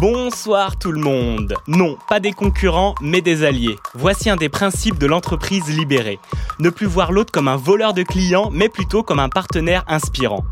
Bonsoir tout le monde. Non, pas des concurrents, mais des alliés. Voici un des principes de l'entreprise libérée. Ne plus voir l'autre comme un voleur de clients, mais plutôt comme un partenaire inspirant.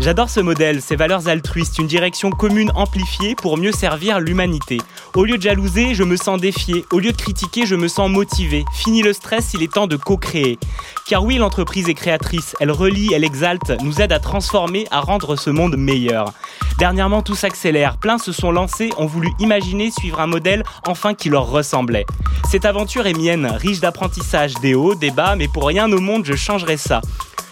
J'adore ce modèle, ses valeurs altruistes, une direction commune amplifiée pour mieux servir l'humanité. Au lieu de jalouser, je me sens défié. Au lieu de critiquer, je me sens motivé. Fini le stress, il est temps de co-créer. Car oui, l'entreprise est créatrice. Elle relie, elle exalte, nous aide à transformer, à rendre ce monde meilleur. Dernièrement, tout s'accélère. Plein se sont lancés, ont voulu imaginer suivre un modèle enfin qui leur ressemblait. Cette aventure est mienne, riche d'apprentissage, des hauts, des bas, mais pour rien au monde je changerai ça.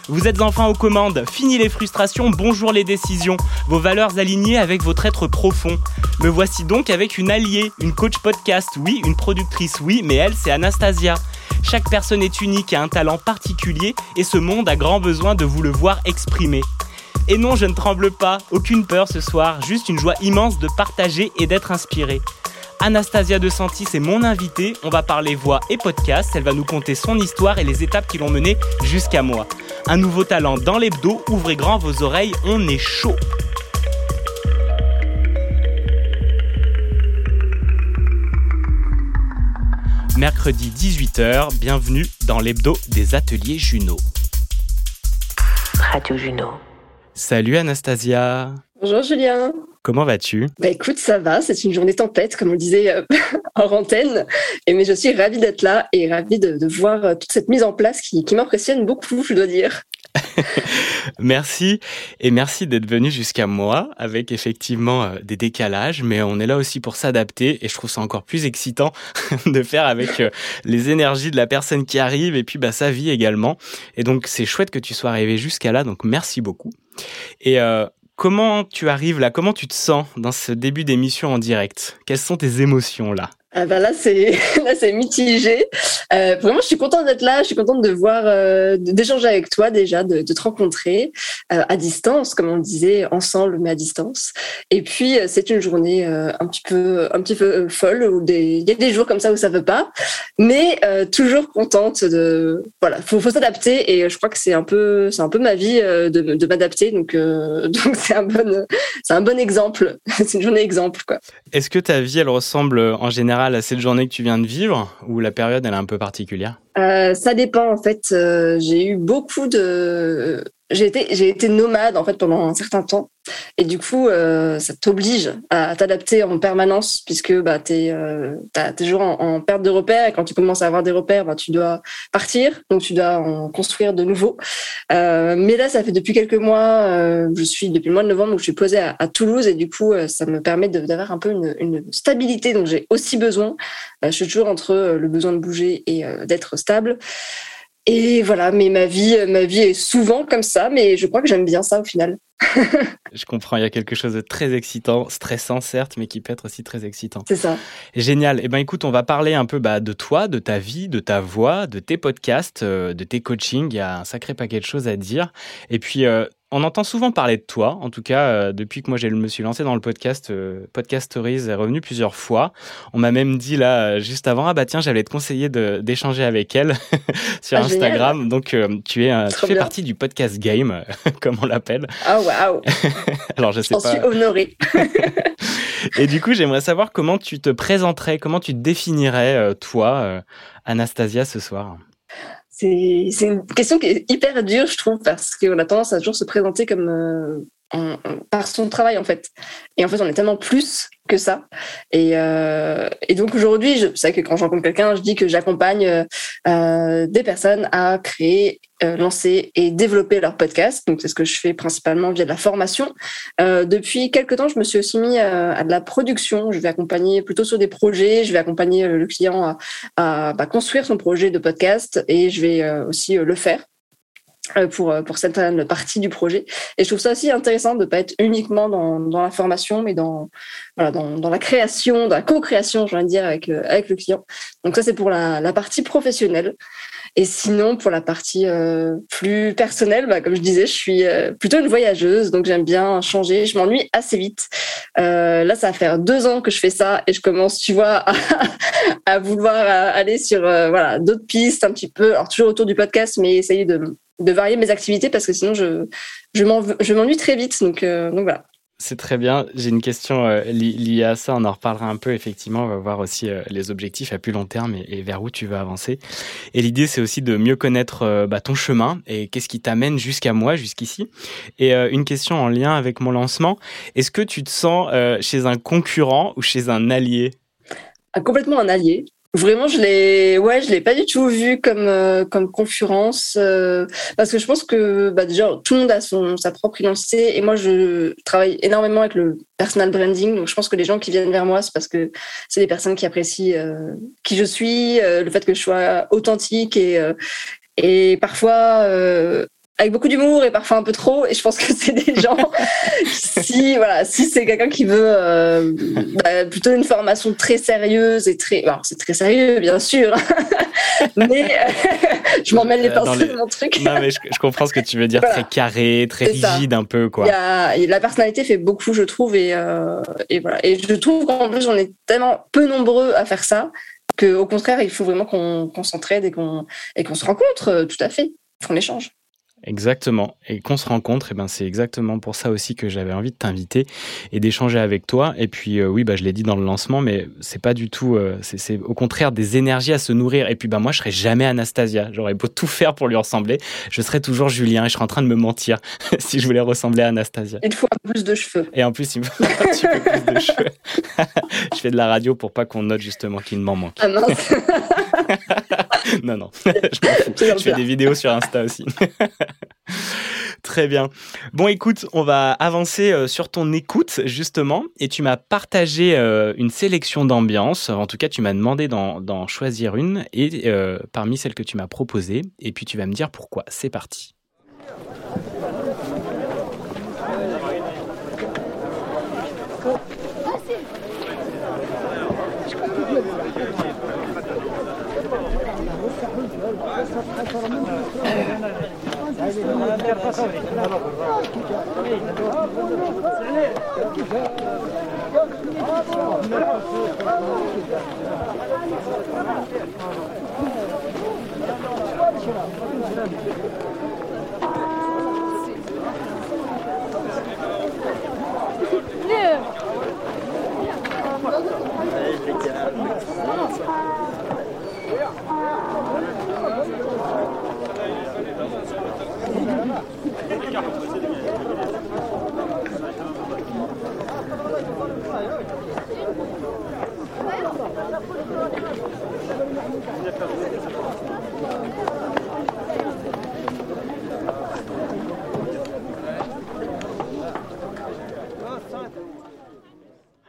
Vous êtes enfin aux commandes, fini les frustrations, bonjour les décisions, vos valeurs alignées avec votre être profond. Me voici donc avec une alliée, une coach podcast, oui, une productrice, oui, mais elle c'est Anastasia. Chaque personne est unique et a un talent particulier et ce monde a grand besoin de vous le voir exprimer. Et non, je ne tremble pas, aucune peur ce soir, juste une joie immense de partager et d'être inspiré. Anastasia De Santis est mon invitée, on va parler voix et podcast, elle va nous conter son histoire et les étapes qui l'ont menée jusqu'à moi. Un nouveau talent dans l'hebdo, ouvrez grand vos oreilles, on est chaud. Mercredi 18h, bienvenue dans l'hebdo des ateliers Juno. Radio Juno. Salut Anastasia, Bonjour Julien. comment vas-tu? Bah écoute, ça va, c'est une journée tempête, comme on le disait euh, hors antenne. Et mais je suis ravie d'être là et ravie de, de voir euh, toute cette mise en place qui, qui m'impressionne beaucoup, je dois dire. Merci et merci d'être venu jusqu'à moi avec effectivement euh, des décalages, mais on est là aussi pour s'adapter et je trouve ça encore plus excitant de faire avec euh, les énergies de la personne qui arrive et puis bah, sa vie également. Et donc c'est chouette que tu sois arrivé jusqu'à là, donc merci beaucoup. Et euh, comment tu arrives là? Comment tu te sens dans ce début d'émission en direct? Quelles sont tes émotions là? Ah bah là c'est là c'est mitigé. Euh, vraiment, je suis contente d'être là. Je suis contente de voir, euh, d'échanger avec toi déjà, de, te rencontrer euh, à distance, comme on disait, ensemble mais à distance. Et puis c'est une journée un petit peu un petit peu folle où il y a des jours comme ça où ça veut pas, mais toujours contente de voilà. Faut faut s'adapter et je crois que c'est un peu c'est un peu ma vie de, de m'adapter. Donc donc c'est un bon c'est un bon exemple. c'est une journée exemple quoi. Est-ce que ta vie elle ressemble en général à cette journée que tu viens de vivre ou la période elle est un peu particulière? Euh, ça dépend en fait. Euh, j'ai eu beaucoup de. J'ai été, nomade en fait pendant un certain temps. Et du coup euh, ça t'oblige à t'adapter en permanence puisque bah t'es euh, toujours en, perte de repères. Et quand tu commences à avoir des repères bah tu dois partir. Donc tu dois en construire de nouveaux. Euh, mais là ça fait depuis quelques mois je suis depuis le mois de novembre où je suis posée à, Toulouse. Et du coup ça me permet d'avoir un peu une, une stabilité. Donc j'ai aussi besoin je suis toujours entre le besoin de bouger et d'être stable. Et voilà, mais ma vie, ma vie est souvent comme ça, mais je crois que j'aime bien ça au final. Je comprends, il y a quelque chose de très excitant, stressant certes, mais qui peut être aussi très excitant. C'est ça. Génial. Eh ben écoute, on va parler un peu bah, de toi, de ta vie, de ta voix, de tes podcasts, euh, de tes coachings. Il y a un sacré paquet de choses à dire. Et puis, euh, on entend souvent parler de toi. En tout cas, euh, depuis que moi je me suis lancé dans le podcast, euh, Podcast Stories est revenu plusieurs fois. On m'a même dit là, euh, juste avant, ah bah tiens, j'allais te conseiller d'échanger avec elle sur Ah, Instagram. Donc, tu es, tu fais bien. partie du podcast game, comme on l'appelle. Ah waouh, Alors, je sais j'en pas. suis honorée. Et du coup, j'aimerais savoir comment tu te présenterais, comment tu te définirais, euh, toi, euh, Anastasia, ce soir. C'est c'est une question qui est hyper dure, je trouve, parce qu'on a tendance à toujours se présenter comme euh, par son travail en fait. Et en fait, on est tellement plus que ça. Et, euh, et donc aujourd'hui, je sais que quand j'encontre quelqu'un, je dis que j'accompagne euh, des personnes à créer, euh, lancer et développer leur podcast. Donc c'est ce que je fais principalement via de la formation. Euh, depuis quelques temps, je me suis aussi mis à, à, de la production. Je vais accompagner plutôt sur des projets. Je vais accompagner le client à, à bah, construire son projet de podcast et je vais aussi le faire. Euh, pour, euh, pour certaines parties du projet. Et je trouve ça aussi intéressant de ne pas être uniquement dans, dans la formation, mais dans, voilà, dans, dans la création, dans la co-création, je vais dire, avec, euh, avec le client. Donc ça, c'est pour la, la partie professionnelle. Et sinon, pour la partie euh, plus personnelle, bah, comme je disais, je suis plutôt une voyageuse, donc j'aime bien changer. Je m'ennuie assez vite. Euh, là, ça va faire deux ans que je fais ça et je commence, tu vois, à, à vouloir aller sur voilà d'autres pistes un petit peu, alors toujours autour du podcast, mais essayer de de varier mes activités parce que sinon je, je m'ennuie très vite. Donc, euh, donc voilà. C'est très bien. J'ai une question euh, liée à ça. On en reparlera un peu, effectivement. On va voir aussi euh, les objectifs à plus long terme et, vers où tu veux avancer. Et l'idée, c'est aussi de mieux connaître bah, ton chemin et qu'est-ce qui t'amène jusqu'à moi, jusqu'ici. Et une question en lien avec mon lancement. Est-ce que tu te sens chez un concurrent ou chez un allié? Ah, Complètement un allié. Vraiment, je l'ai, ouais, je l'ai pas du tout vu comme euh, comme concurrence euh, parce que je pense que bah, déjà tout le monde a son sa propre identité et moi je travaille énormément avec le personal branding. Donc je pense que les gens qui viennent vers moi c'est parce que c'est des personnes qui apprécient euh, qui je suis, le fait que je sois authentique et et parfois avec beaucoup d'humour et parfois un peu trop. Et je pense que c'est des gens, si voilà, si c'est quelqu'un qui veut euh, bah, plutôt une formation très sérieuse et très, alors c'est très sérieux bien sûr, mais je m'en mêle les pinceaux de mon truc. non mais je, comprends ce que tu veux dire, très carré, très rigide un peu quoi. Il y a, la personnalité fait beaucoup, je trouve, et, euh, et voilà. Et je trouve qu'en plus on est tellement peu nombreux à faire ça que au contraire il faut vraiment qu'on s'entraide et qu'on et qu'on se rencontre, euh, tout à fait, qu'on échange. Exactement. Et qu'on se rencontre, et eh ben c'est exactement pour ça aussi que j'avais envie de t'inviter et d'échanger avec toi. Et puis euh, oui, bah je l'ai dit dans le lancement, mais c'est pas du tout. Euh, c'est au contraire des énergies à se nourrir. Et puis bah moi, je serais jamais Anastasia. J'aurais beau tout faire pour lui ressembler, je serais toujours Julien. Et je serais en train de me mentir si je voulais ressembler à Anastasia. Il faut un peu plus de cheveux. Et en plus, il me faut un petit peu plus de cheveux. je fais de la radio pour pas qu'on note justement qu'il m'en manque. Ah mince. non non. je, je fais des vidéos sur Insta aussi. Très bien. Bon, écoute, on va avancer euh, sur ton écoute, justement, et tu m'as partagé euh, une sélection d'ambiances. En tout cas, tu m'as demandé d'en choisir une, et euh, parmi celles que tu m'as proposées, et puis tu vas me dire pourquoi. C'est parti. Yeah.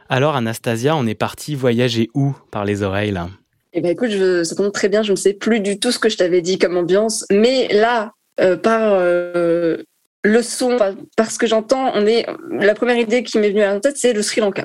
Alors Anastasia, on est parti voyager où par les oreilles là Eh ben écoute, ça tombe très bien, je ne sais plus du tout ce que je t'avais dit comme ambiance, mais là, euh, par euh, le son, parce que j'entends, on est la première idée qui m'est venue à la tête, c'est le Sri Lanka.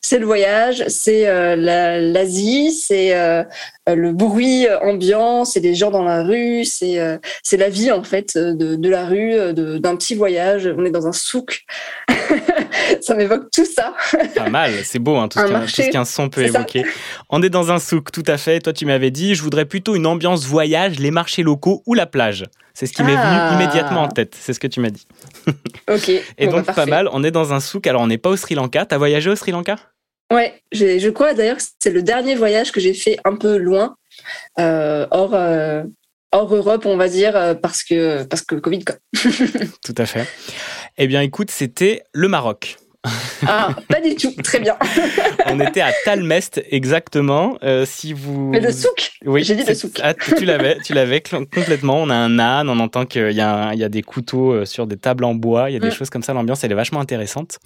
C'est le voyage, c'est euh, l'Asie, c'est euh, le bruit ambiant, c'est des gens dans la rue, c'est euh, c'est la vie en fait de, de la rue, d'un petit voyage. On est dans un souk. ça m'évoque tout ça. Pas mal, c'est beau hein, tout, ce qu'un son peut évoquer. On est dans un souk, tout à fait. Toi, tu m'avais dit, je voudrais plutôt une ambiance voyage, les marchés locaux ou la plage. C'est ce qui m'est venu ah. immédiatement en tête. C'est ce que tu m'as dit. Ok. Et donc, bah, pas mal. On est dans un souk. Alors, on n'est pas au Sri Lanka. T'as voyagé au Sri Lanka? Ouais, je crois d'ailleurs que c'est le dernier voyage que j'ai fait un peu loin, euh, hors, euh, hors Europe, on va dire, euh, parce que, parce que Covid. Quoi. Tout à fait. Eh bien, écoute, c'était le Maroc. Ah, pas du tout. Très bien. on était à Talmest, exactement. Euh, si vous. Mais le souk Oui. J'ai dit le souk. Ah, tu l'avais, tu l'avais complètement. On a un âne, on entend qu'il y, y a des couteaux euh, sur des tables en bois, il y a des Mm. choses comme ça. L'ambiance, elle est vachement intéressante.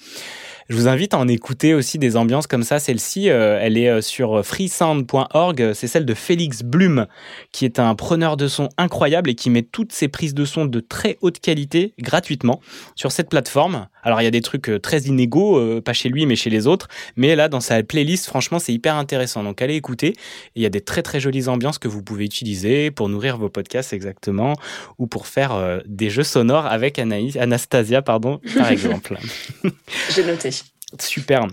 Je vous invite à en écouter aussi des ambiances comme ça. Celle-ci, euh, elle est euh, sur freesound.org. C'est celle de Félix Blum, qui est un preneur de son incroyable et qui met toutes ses prises de son de très haute qualité gratuitement sur cette plateforme. Alors, il y a des trucs euh, très inégaux, euh, pas chez lui, mais chez les autres. Mais là, dans sa playlist, franchement, c'est hyper intéressant. Donc, allez écouter. Il y a des très, très jolies ambiances que vous pouvez utiliser pour nourrir vos podcasts exactement ou pour faire euh, des jeux sonores avec Anaïs, Anastasia, pardon, par exemple. J'ai noté. Super.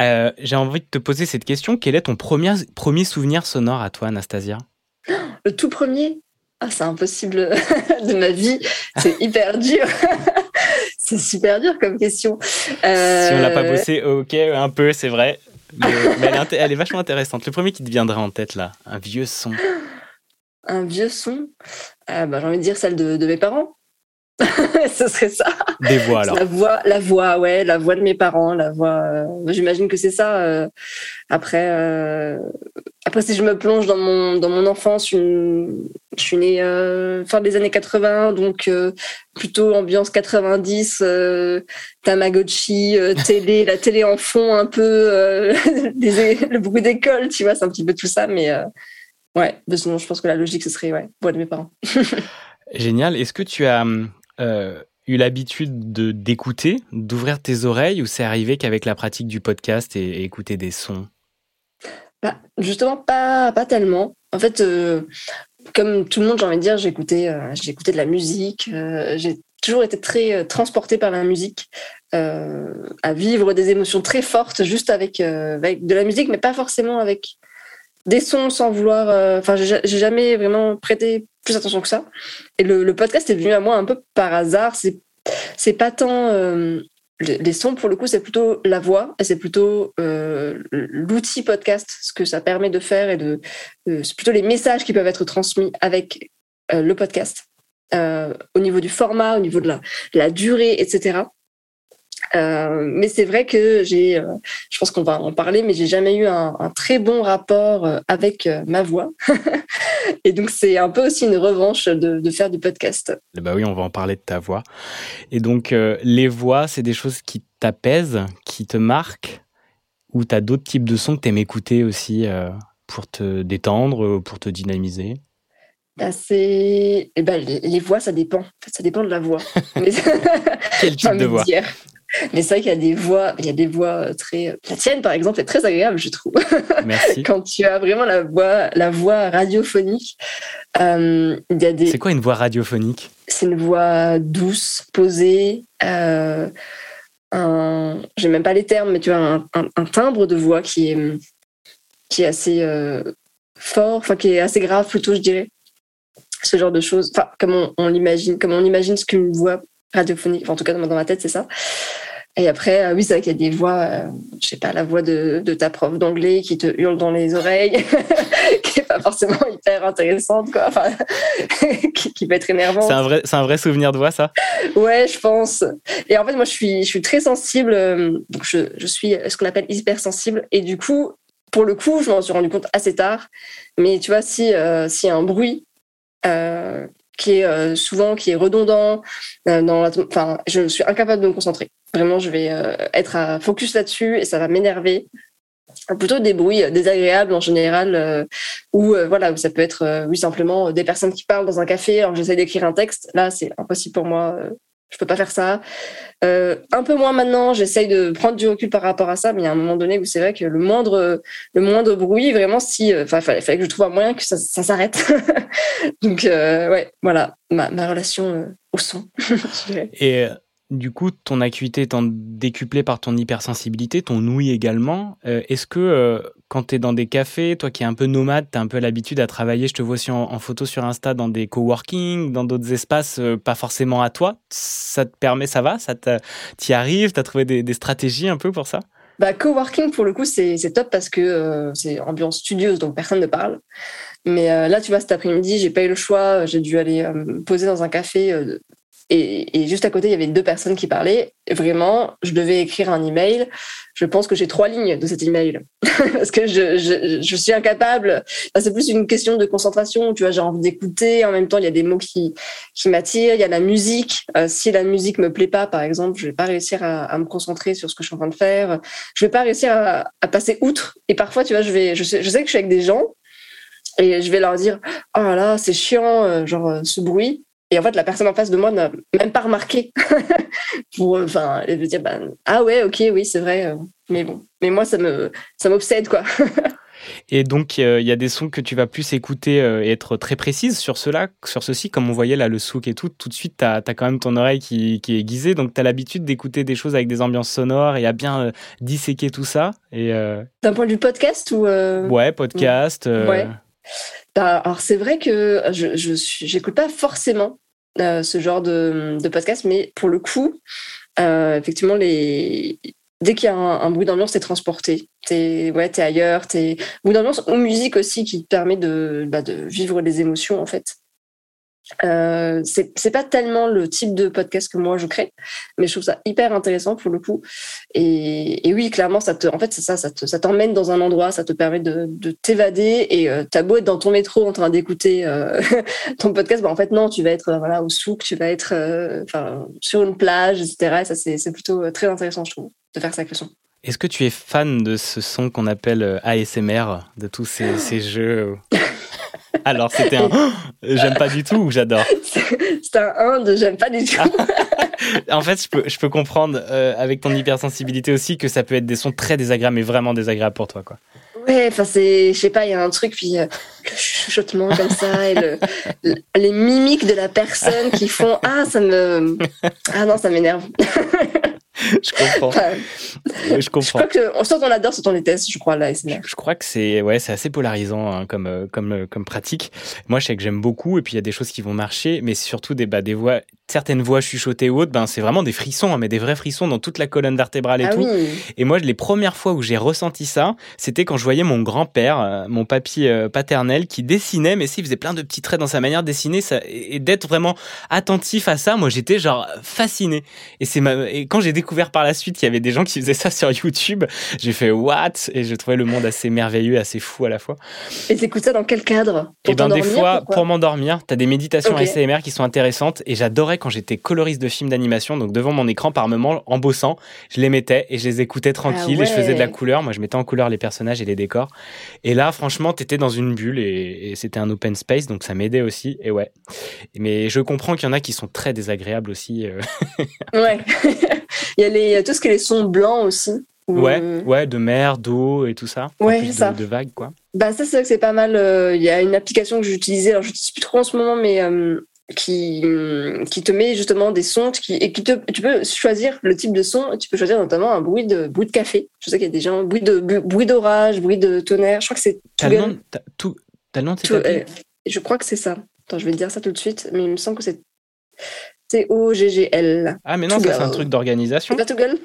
Euh, J'ai envie de te poser cette question. Quel est ton premier, premier souvenir sonore à toi, Anastasia? Le tout premier? Ah, c'est impossible de ma vie. C'est hyper dur. C'est super dur comme question. Euh, Si on l'a pas bossé, ok, un peu, c'est vrai. Mais, mais elle, est inté- elle est vachement intéressante. Le premier qui te viendra en tête, là, un vieux son. Un vieux son bah, J'ai envie de dire celle de, de mes parents. Ce serait ça. Des voix, alors. La voix, la voix, ouais, la voix de mes parents, la voix. euh, J'imagine que c'est ça. euh, après, euh, après, si je me plonge dans mon dans mon enfance, une, je suis née fin des années 80, donc plutôt ambiance 90, euh, Tamagotchi, télé, la télé en fond, un peu le bruit d'école, tu vois, c'est un petit peu tout ça, mais ouais. Sinon, je pense que la logique, ce serait ouais, voix de mes parents. Génial. Est-ce que tu as euh, eu l'habitude de d'écouter, d'ouvrir tes oreilles, ou c'est arrivé qu'avec la pratique du podcast et, écouter des sons? Bah, justement, pas, pas tellement. En fait, euh, comme tout le monde, j'ai envie de dire, j'écoutais euh, de la musique. j'ai toujours été très transportée par la musique, à vivre des émotions très fortes juste avec, avec de la musique, mais pas forcément avec des sons sans vouloir. Enfin, j'ai jamais vraiment prêté plus attention que ça. Et le, podcast est venu à moi un peu par hasard. C'est c'est pas tant euh, les sons pour le coup, c'est plutôt la voix et c'est plutôt euh, l'outil podcast, ce que ça permet de faire et de euh, c'est plutôt les messages qui peuvent être transmis avec le podcast au niveau du format, au niveau de la durée, etc. Euh, mais c'est vrai que j'ai, euh, je pense qu'on va en parler, mais j'ai jamais eu un, un très bon rapport euh, avec ma voix. et donc c'est un peu aussi une revanche de, de faire du podcast. Bah oui, on va en parler de ta voix. Et donc, les voix, c'est des choses qui t'apaisent, qui te marquent, ou t'as d'autres types de sons que t'aimes écouter aussi pour te détendre, pour te dynamiser? Bah, eh ben, les, les voix, ça dépend. Ça dépend de la voix. Quel type de voix? dire. Mais c'est vrai qu'il y a des voix, il y a des voix très. La tienne, par exemple, est très agréable, je trouve. Merci. Quand tu as vraiment la voix, la voix radiophonique, euh, il y a des. C'est quoi une voix radiophonique? C'est une voix douce, posée. Euh, un, j'ai même pas les termes, mais tu as un, un- un timbre de voix qui est qui est assez euh, fort, enfin qui est assez grave plutôt, je dirais. Ce genre de choses, enfin comme on, on l'imagine, comme on imagine ce qu'une voix radiophonique, enfin, en tout cas dans ma tête c'est ça. Et après, euh, oui, c'est vrai qu'il y a des voix, euh, je sais pas, la voix de, de ta prof d'anglais qui te hurle dans les oreilles, qui est pas forcément hyper intéressante, quoi. Enfin, qui, qui peut être énervante. C'est un, vrai, c'est un vrai souvenir de voix, ça? Ouais, je pense. Et en fait, moi, je suis, je suis très sensible. euh, Donc, je, je suis ce qu'on appelle hypersensible. Et du coup, pour le coup, je m'en suis rendu compte assez tard. Mais tu vois, si euh, s'il y a un bruit euh, qui est euh, souvent qui est redondant, euh, enfin, je suis incapable de me concentrer. Vraiment, je vais euh, être à focus là-dessus et ça va m'énerver. Plutôt des bruits désagréables en général, ou voilà, ça peut être oui simplement des personnes qui parlent dans un café alors j'essaie d'écrire un texte. Là, c'est impossible pour moi. Je peux pas faire ça. Euh, un peu moins maintenant, j'essaye de prendre du recul par rapport à ça, mais il y a un moment donné où c'est vrai que le moindre, le moindre bruit, vraiment, si, euh, enfin, fallait, que je trouve un moyen que ça, s'arrête. Donc, euh, ouais, voilà, ma, relation au son. Et du coup, ton acuité étant décuplée par ton hypersensibilité, ton ouïe également, est-ce que quand tu es dans des cafés, toi qui es un peu nomade, tu as un peu l'habitude à travailler, je te vois aussi en, photo sur Insta, dans des coworking, dans d'autres espaces, euh, pas forcément à toi, ça te permet, ça va? Ça t'y arrives? Tu as trouvé des, stratégies un peu pour ça? Bah, coworking, pour le coup, c'est top parce que euh, c'est ambiance studieuse, donc personne ne parle. Mais euh, là, tu vois, cet après-midi, j'ai pas eu le choix. J'ai dû aller poser dans un café et, juste à côté, il y avait deux personnes qui parlaient. Vraiment, je devais écrire un email. Je pense que j'ai trois lignes de cet email parce que je, suis incapable. C'est plus une question de concentration. Tu vois, j'ai envie d'écouter. En même temps, il y a des mots qui, qui m'attirent. Il y a la musique. Euh, si la musique me plaît pas, par exemple, je vais pas réussir à, me concentrer sur ce que je suis en train de faire. Je vais pas réussir à, passer outre. Et parfois, tu vois, je vais, je sais, que je suis avec des gens et je vais leur dire, oh là, c'est chiant, euh, genre ce bruit. Et en fait, la personne en face de moi n'a même pas remarqué. Pour, enfin, elle veut dire, bah, ah ouais, ok, oui, c'est vrai. euh, Mais bon, mais moi, ça me, ça m'obsède, quoi. Et donc, il y a des sons que tu vas plus écouter euh, et être très précise sur cela, sur ceci, comme on voyait là, le souk et tout. Tout de suite, tu as, quand même ton oreille qui, qui est aiguisée. Donc, tu as l'habitude d'écouter des choses avec des ambiances sonores et à bien euh, disséquer tout ça. Et. D'un point de vue podcast ou. Ouais, podcast. Ouais. Bah, alors, c'est vrai que je, j'écoute pas forcément euh, ce genre de, podcast, mais pour le coup, euh, effectivement, les, dès qu'il y a un, bruit d'ambiance, t'es transporté. T'es ouais, ailleurs. T'es bruit d'ambiance ou musique aussi qui te permet de, bah, de vivre des émotions en fait. Euh, c'est pas tellement le type de podcast que moi je crée, mais je trouve ça hyper intéressant pour le coup. Et, et oui, clairement, ça te, en fait, ça, ça ça t'emmène dans un endroit, ça te permet de, de t'évader. Et euh, t'as beau être dans ton métro en train d'écouter euh, ton podcast, bah en fait non, tu vas être voilà au souk, tu vas être euh, enfin sur une plage, etc. Et ça c'est plutôt euh, très intéressant, je trouve, de faire ça avec. Est-ce que tu es fan de ce son qu'on appelle euh, ASMR, de tous ces, ces jeux Alors, c'était un j'aime pas du tout ou j'adore C'est un 1 de j'aime pas du tout. En fait, je peux, je peux comprendre euh, avec ton hypersensibilité aussi que ça peut être des sons très désagréables, mais vraiment désagréables pour toi. quoi. Ouais, enfin c'est, je sais pas, il y a un truc puis euh, le chuchotement comme ça et le, le- les mimiques de la personne qui font ah ça me ah non ça m'énerve. Je comprends. Enfin, je je comprends. crois que on soit on adore, soit on déteste, je crois la Je, SMR. je crois que c'est ouais, c'est assez polarisant hein, comme euh, comme euh, comme pratique. Moi, je sais que j'aime beaucoup et puis il y a des choses qui vont marcher, mais surtout des bah, des voix certaines voix chuchotées ou autres, ben c'est vraiment des frissons, hein, mais des vrais frissons dans toute la colonne vertébrale et Ah tout. oui. Et moi, les premières fois où j'ai ressenti ça, c'était quand je voyais mon grand-père, euh, mon papy euh, paternel, qui dessinait, mais s'il faisait plein de petits traits dans sa manière de dessiner, ça, et d'être vraiment attentif à ça, moi j'étais genre fasciné. Et c'est ma, et quand j'ai découvert par la suite qu'il y avait des gens qui faisaient ça sur YouTube, j'ai fait what? Et je trouvais le monde assez merveilleux, assez fou à la fois. Et t'écoutes ça dans quel cadre? Et ben des fois, pour m'endormir, t'as des méditations Ok. ASMR qui sont intéressantes et j'adorais quand j'étais coloriste de films d'animation, donc devant mon écran par moment, en bossant, je les mettais et je les écoutais tranquille et je faisais de la Ah couleur. Moi, je mettais en couleur les personnages et les décors. Et là, franchement, t'étais dans une bulle et, et c'était un open space, donc ça m'aidait aussi. Et ouais. Mais je comprends qu'il y en a qui sont très désagréables aussi. euh. Ouais. il y a les tout ce qui est les sons blancs aussi. Ouais, euh, ouais, de mer, d'eau et tout ça. Ouais, c'est ça. de vagues, quoi. Bah ça c'est vrai que c'est pas mal. euh, Il y a une application que j'utilisais, alors je n'utilise plus trop en ce moment, mais euh, qui hum, qui te met justement des sons qui et qui te tu peux choisir le type de son. Tu peux choisir notamment un bruit de bruit de café. Je sais qu'il y a des gens bruit de bruit d'orage, bruit de tonnerre. Je crois que c'est T'as le tout, t'as le nom de euh, je crois que c'est ça. Attends, je vais te dire ça tout de suite, mais il me semble que c'est T O G G L. Ah, mais non, ça c'est un truc d'organisation. C'est pas Toggle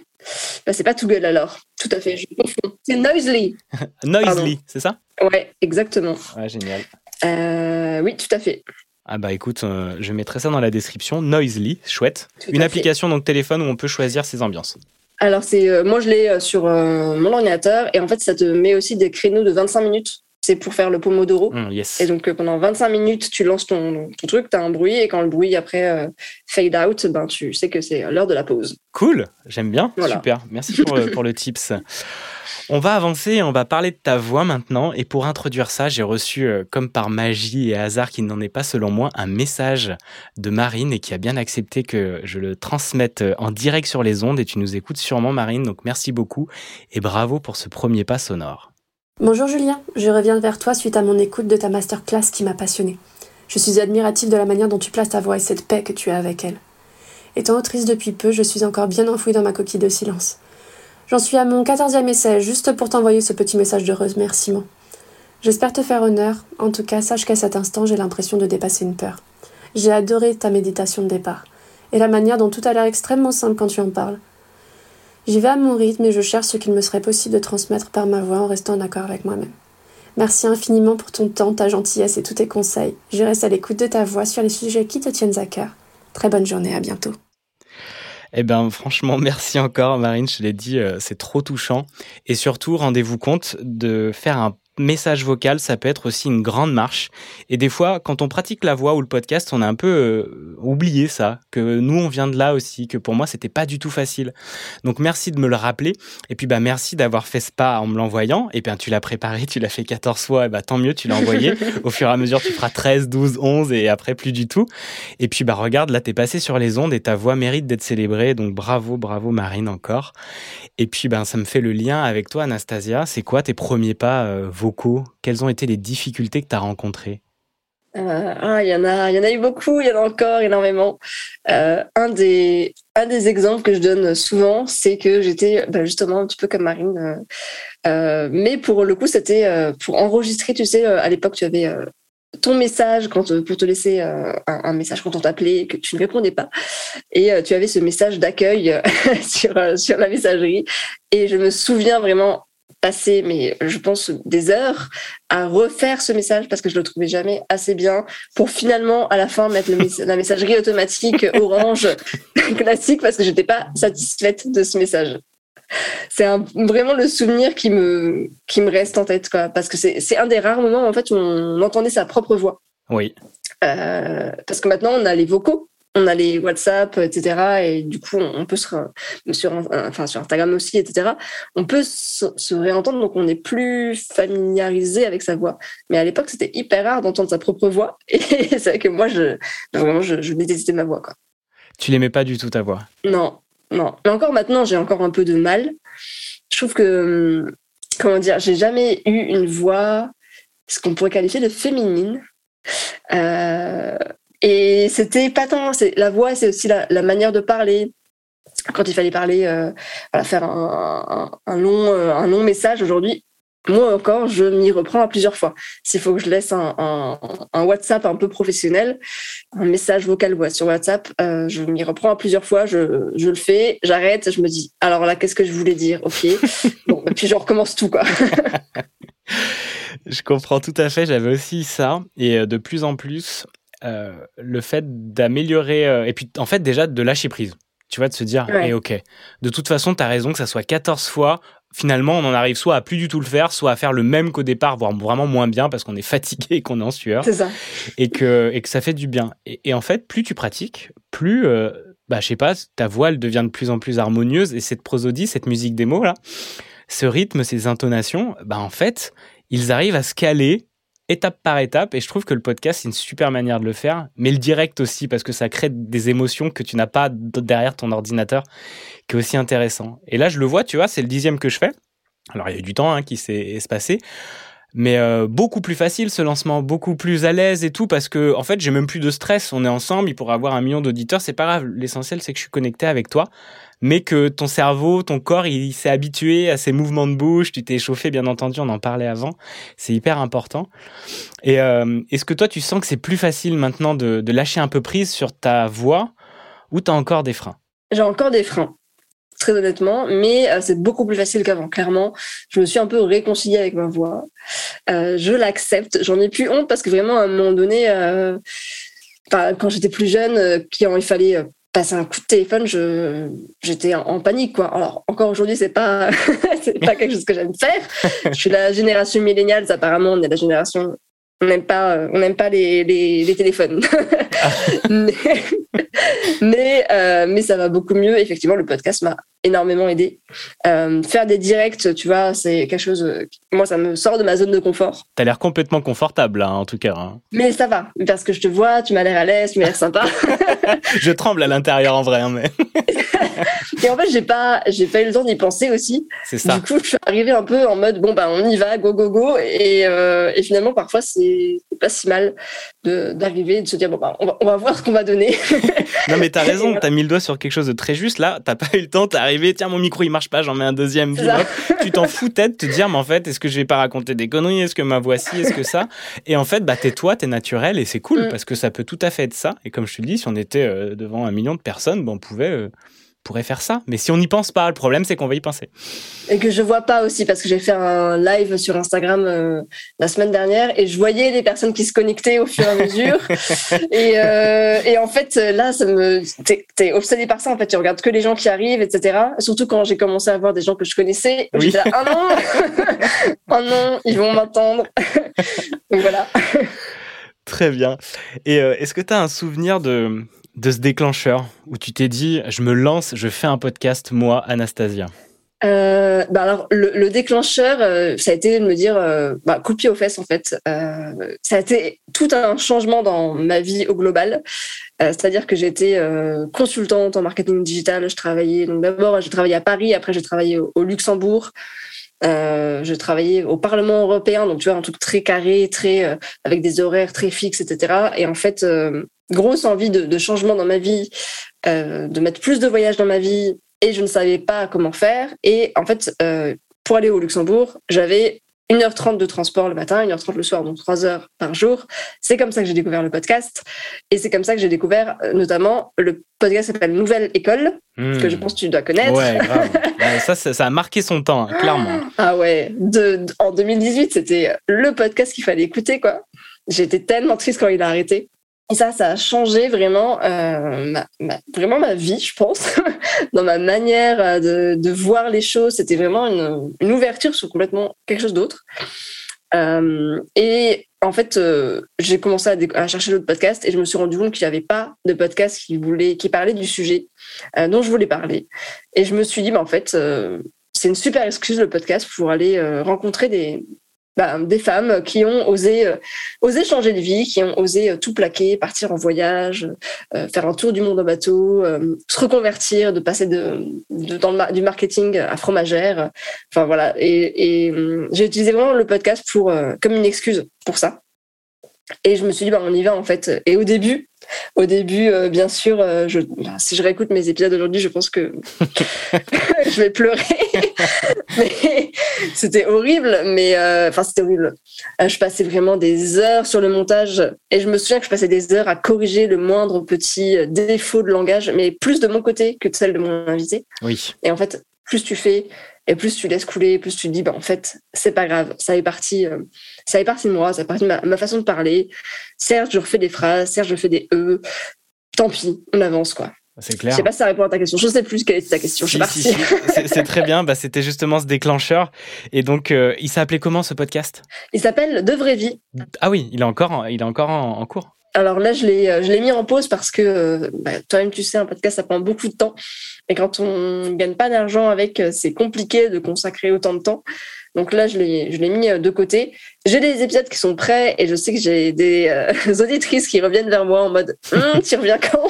Bah c'est pas Toggle alors. Tout à fait, je confonds. C'est Noisely. Noisely, c'est ça? Ouais, exactement. Ouais, génial. Euh, oui, tout à fait. Ah bah écoute, euh, je mettrai ça dans la description. Noisely, chouette. Tout Une fait. application donc téléphone où on peut choisir ses ambiances. Alors, c'est euh, moi, je l'ai euh, sur euh, mon ordinateur et en fait, ça te met aussi des créneaux de 25 minutes. C'est pour faire le Pomodoro. Yes. Et donc, euh, pendant 25 minutes, tu lances ton, ton truc, tu as un bruit et quand le bruit après euh, fade out, ben, tu sais que c'est l'heure de la pause. Cool, j'aime bien. Voilà. Super. Merci pour, euh, pour le tips. On va avancer, on va parler de ta voix maintenant. Et pour introduire ça, j'ai reçu, comme par magie et hasard qui n'en est pas selon moi, un message de Marine et qui a bien accepté que je le transmette en direct sur les ondes. Et tu nous écoutes sûrement, Marine. Donc merci beaucoup et bravo pour ce premier pas sonore. Bonjour Julien, je reviens vers toi suite à mon écoute de ta masterclass qui m'a passionnée. Je suis admirative de la manière dont tu places ta voix et cette paix que tu as avec elle. Étant autrice depuis peu, je suis encore bien enfouie dans ma coquille de silence. J'en suis à mon quatorzième essai, juste pour t'envoyer ce petit message de remerciement. J'espère te faire honneur, en tout cas sache qu'à cet instant j'ai l'impression de dépasser une peur. J'ai adoré ta méditation de départ, et la manière dont tout a l'air extrêmement simple quand tu en parles. J'y vais à mon rythme et je cherche ce qu'il me serait possible de transmettre par ma voix en restant en accord avec moi-même. Merci infiniment pour ton temps, ta gentillesse et tous tes conseils. Je reste à l'écoute de ta voix sur les sujets qui te tiennent à cœur. Très bonne journée, à bientôt. Eh ben, franchement, merci encore, Marine. Je l'ai dit, euh, c'est trop touchant. Et surtout, rendez-vous compte de faire un message vocal, ça peut être aussi une grande marche. Et des fois, quand on pratique la voix ou le podcast, on a un peu euh, oublié ça, que nous, on vient de là aussi, que pour moi, c'était pas du tout facile. Donc, merci de me le rappeler. Et puis, bah, merci d'avoir fait ce pas en me l'envoyant. Et bien, tu l'as préparé, tu l'as fait 14 fois, et bah, tant mieux, tu l'as envoyé. Au fur et à mesure, tu feras 13, 12, 11 et après, plus du tout. Et puis, bah, regarde, là, t'es passé sur les ondes et ta voix mérite d'être célébrée. Donc, bravo, bravo, Marine, encore. Et puis, ben, ça me fait le lien avec toi, Anastasia. C'est quoi tes premiers pas euh, Quelles ont été les difficultés que tu as rencontrées? Euh, ah, il y en a, il y en a eu beaucoup, il y en a encore énormément. Euh, un des, un des exemples que je donne souvent, c'est que j'étais bah, justement un petit peu comme Marine, euh, mais pour le coup, c'était pour enregistrer. Tu sais, à l'époque, tu avais ton message quand pour te laisser un, message quand on t'appelait que tu ne répondais pas et tu avais ce message d'accueil sur sur la messagerie et je me souviens vraiment passer, mais je pense des heures à refaire ce message parce que je le trouvais jamais assez bien pour finalement à la fin mettre la messagerie automatique orange classique parce que j'étais pas satisfaite de ce message. C'est vraiment le souvenir qui me, qui me reste en tête, quoi, parce que c'est un des rares moments en fait où on entendait sa propre voix. Oui. Euh, parce que maintenant on a les vocaux on a les WhatsApp, etc. Et du coup, on peut se, sur, enfin, sur Instagram aussi, etc. On peut se, réentendre, donc on n'est plus familiarisé avec sa voix. Mais à l'époque, c'était hyper rare d'entendre sa propre voix. Et c'est vrai que moi, je, vraiment, je, je détestais ma voix. Quoi. Tu l'aimais pas du tout ta voix? Non, non. Mais encore maintenant, j'ai encore un peu de mal. Je trouve que, comment dire, j'ai jamais eu une voix, ce qu'on pourrait qualifier de féminine. Euh, et c'était pas tant, la voix, c'est aussi la, manière de parler. Quand il fallait parler, euh, faire un, long, euh, un long message aujourd'hui, moi encore, je m'y reprends à plusieurs fois. S'il faut que je laisse un, WhatsApp un peu professionnel, un message vocal sur WhatsApp, euh, je m'y reprends à plusieurs fois, je, je le fais, j'arrête, je me dis, alors là, qu'est-ce que je voulais dire? Ok. bon, et puis je recommence tout, quoi. je comprends tout à fait, j'avais aussi ça. Et de plus en plus, euh, le fait d'améliorer, euh, et puis en fait déjà de lâcher prise. Tu vois, de se dire, eh, ok, de toute façon, tu as raison que ça soit 14 fois, finalement, on en arrive soit à plus du tout le faire, soit à faire le même qu'au départ, voire vraiment moins bien parce qu'on est fatigué et qu'on est en sueur. C'est ça. Et que, et que ça fait du bien. Et, en fait, plus tu pratiques, plus, euh, bah, je sais pas, ta voix, elle devient de plus en plus harmonieuse et cette prosodie, cette musique des mots, là, ce rythme, ces intonations, bah, en fait, ils arrivent à se caler étape par étape. Et je trouve que le podcast, c'est une super manière de le faire. Mais le direct aussi, parce que ça crée des émotions que tu n'as pas derrière ton ordinateur, qui est aussi intéressant. Et là, je le vois, tu vois, c'est le dixième que je fais. Alors, il y a eu du temps hein, qui s'est espacé. Mais euh, beaucoup plus facile ce lancement, beaucoup plus à l'aise et tout, parce que en fait j'ai même plus de stress. On est ensemble, il pourra avoir un million d'auditeurs, c'est pas grave. L'essentiel c'est que je suis connecté avec toi mais que ton cerveau, ton corps, il, s'est habitué à ces mouvements de bouche, tu t'es chauffé, bien entendu, on en parlait avant, c'est hyper important. Et euh, est-ce que toi, tu sens que c'est plus facile maintenant de, lâcher un peu prise sur ta voix ou tu as encore des freins? J'ai encore des freins très honnêtement, mais euh, c'est beaucoup plus facile qu'avant. Clairement, je me suis un peu réconciliée avec ma voix. Euh, je l'accepte. J'en ai plus honte parce que vraiment, à un moment donné, quand j'étais plus jeune, il fallait passer un coup de téléphone, je, j'étais en, panique, quoi. Alors, encore aujourd'hui, c'est pas, c'est pas quelque chose que j'aime faire. Je suis la génération milléniale, apparemment, on est la génération, on n'aime pas, on n'aime pas les, les, les téléphones. mais, mais, euh, mais, ça va beaucoup mieux. Effectivement, le podcast m'a énormément aidé. Euh, faire des directs, tu vois, c'est quelque chose. moi, ça me sort de ma zone de confort. T'as l'air complètement confortable, là, en tout cas. Hein. Mais ça va, parce que je te vois, tu m'as l'air à l'aise, tu m'as l'air sympa. je tremble à l'intérieur en vrai, hein, mais. et en fait, j'ai pas, j'ai pas eu le temps d'y penser aussi. C'est ça. Du coup, je suis arrivée un peu en mode bon bah on y va, go go go, et, euh, et finalement parfois c'est pas si mal d'arriver et de se dire bon bah on va, on va voir ce qu'on va donner. non mais t'as raison, t'as mis le doigt sur quelque chose de très juste là. T'as pas eu le temps, t'es arrivé, tiens mon micro il marche pas, j'en mets un deuxième. tu t'en foutais de te dire mais en fait est-ce que je vais pas raconter des conneries, est-ce que ma voici, est-ce que ça, et en fait bah t'es toi, t'es naturel et c'est cool mm. parce que ça peut tout à fait être ça. Et comme je te dis, si on était euh, devant un million de personnes, bon, on pouvait euh, pourrait faire ça. Mais si on n'y pense pas, le problème c'est qu'on va y penser. Et que je vois pas aussi parce que j'ai fait un live sur Instagram euh, la semaine dernière et je voyais les personnes qui se connectaient au fur et à mesure. et, euh, et en fait là, ça me t'es, t'es obsédé par ça. En fait, tu regardes que les gens qui arrivent, etc. Surtout quand j'ai commencé à voir des gens que je connaissais. Oui. J'étais là, ah non, oh non, ils vont m'entendre. Donc voilà. Très bien. Et euh, est-ce que tu as un souvenir de, de ce déclencheur où tu t'es dit, je me lance, je fais un podcast, moi, Anastasia Euh, bah alors le, le déclencheur, euh, ça a été de me dire euh, bah, coup de pied aux fesses en fait. Euh, ça a été tout un changement dans ma vie au global. C'est-à-dire que j'étais consultante en marketing digital. Je travaillais donc d'abord j'ai travaillé à Paris, après j'ai travaillé au, Luxembourg. Euh, je travaillais au Parlement européen, donc tu vois un truc très carré, très avec des horaires très fixes, etc. Et en fait, grosse envie de, de changement dans ma vie, euh, de mettre plus de voyages dans ma vie, et je ne savais pas comment faire. Et en fait, euh, pour aller au Luxembourg, j'avais 1h30 de transport le matin, 1h30 le soir, donc 3 heures par jour. C'est comme ça que j'ai découvert le podcast. Et c'est comme ça que j'ai découvert euh, notamment le podcast s'appelle Nouvelle École, Hmm. que je pense que tu dois connaître. Ouais, grave. Ouais, ça, ça, ça a marqué son temps, hein, clairement. Ah ouais, de, de- en 2018, c'était le podcast qu'il fallait écouter, quoi. J'étais tellement triste quand il a arrêté. Et ça, ça a changé vraiment, euh, ma, vraiment ma vie, je pense, dans ma manière euh, de, voir les choses. C'était vraiment une, ouverture sur complètement quelque chose d'autre. Euh, et en fait, j'ai commencé à, chercher d'autres podcasts et je me suis rendu compte qu'il n'y avait pas de podcast qui, voulait, qui parlait du sujet dont je voulais parler. Et je me suis dit, bah, en fait, c'est une super excuse le podcast pour aller rencontrer des, bah, des femmes qui ont osé, euh, osé changer de vie, qui ont osé euh, tout plaquer, partir en voyage, euh, faire un tour du monde en bateau, euh, se reconvertir, de passer de, de- dans le du marketing à fromagère. Enfin voilà. Et, et hum, j'ai utilisé vraiment le podcast pour euh, comme une excuse pour ça. Et je me suis dit, bah, on y va en fait. Et au début, au début, euh, bien sûr, euh, je, bah, si je réécoute mes épisodes aujourd'hui, je pense que je vais pleurer. c'était horrible, mais euh, enfin c'était horrible. Je passais vraiment des heures sur le montage et je me souviens que je passais des heures à corriger le moindre petit défaut de langage, mais plus de mon côté que de celle de mon invité. Oui. Et en fait, plus tu fais et plus tu laisses couler, plus tu te dis, bah, en fait, c'est pas grave. Ça est parti, ça est parti de moi, ça est parti de ma, ma façon de parler. Certes, je refais des phrases, certes, je fais des E. Tant pis, on avance, quoi. C'est Je clair. sais pas si ça répond à ta question. Je sais plus quelle était ta question. Je Si, si, partie. si. C'est- très bien. Bah, C'était justement ce déclencheur. Et donc, euh, il s'appelait comment ce podcast? Il s'appelle De vraie vie. Ah oui, il est encore, en- il est encore en, en cours. Alors là, je l'ai, euh, je l'ai mis en pause parce que euh, bah, toi-même, tu sais, un podcast, ça prend beaucoup de temps. Et quand on gagne pas d'argent avec, euh, c'est compliqué de consacrer autant de temps. Donc là, je l'ai, mis euh, de côté. J'ai des épisodes qui sont prêts et je sais que j'ai des euh, auditrices qui reviennent vers moi en mode Hum, Tu reviens quand?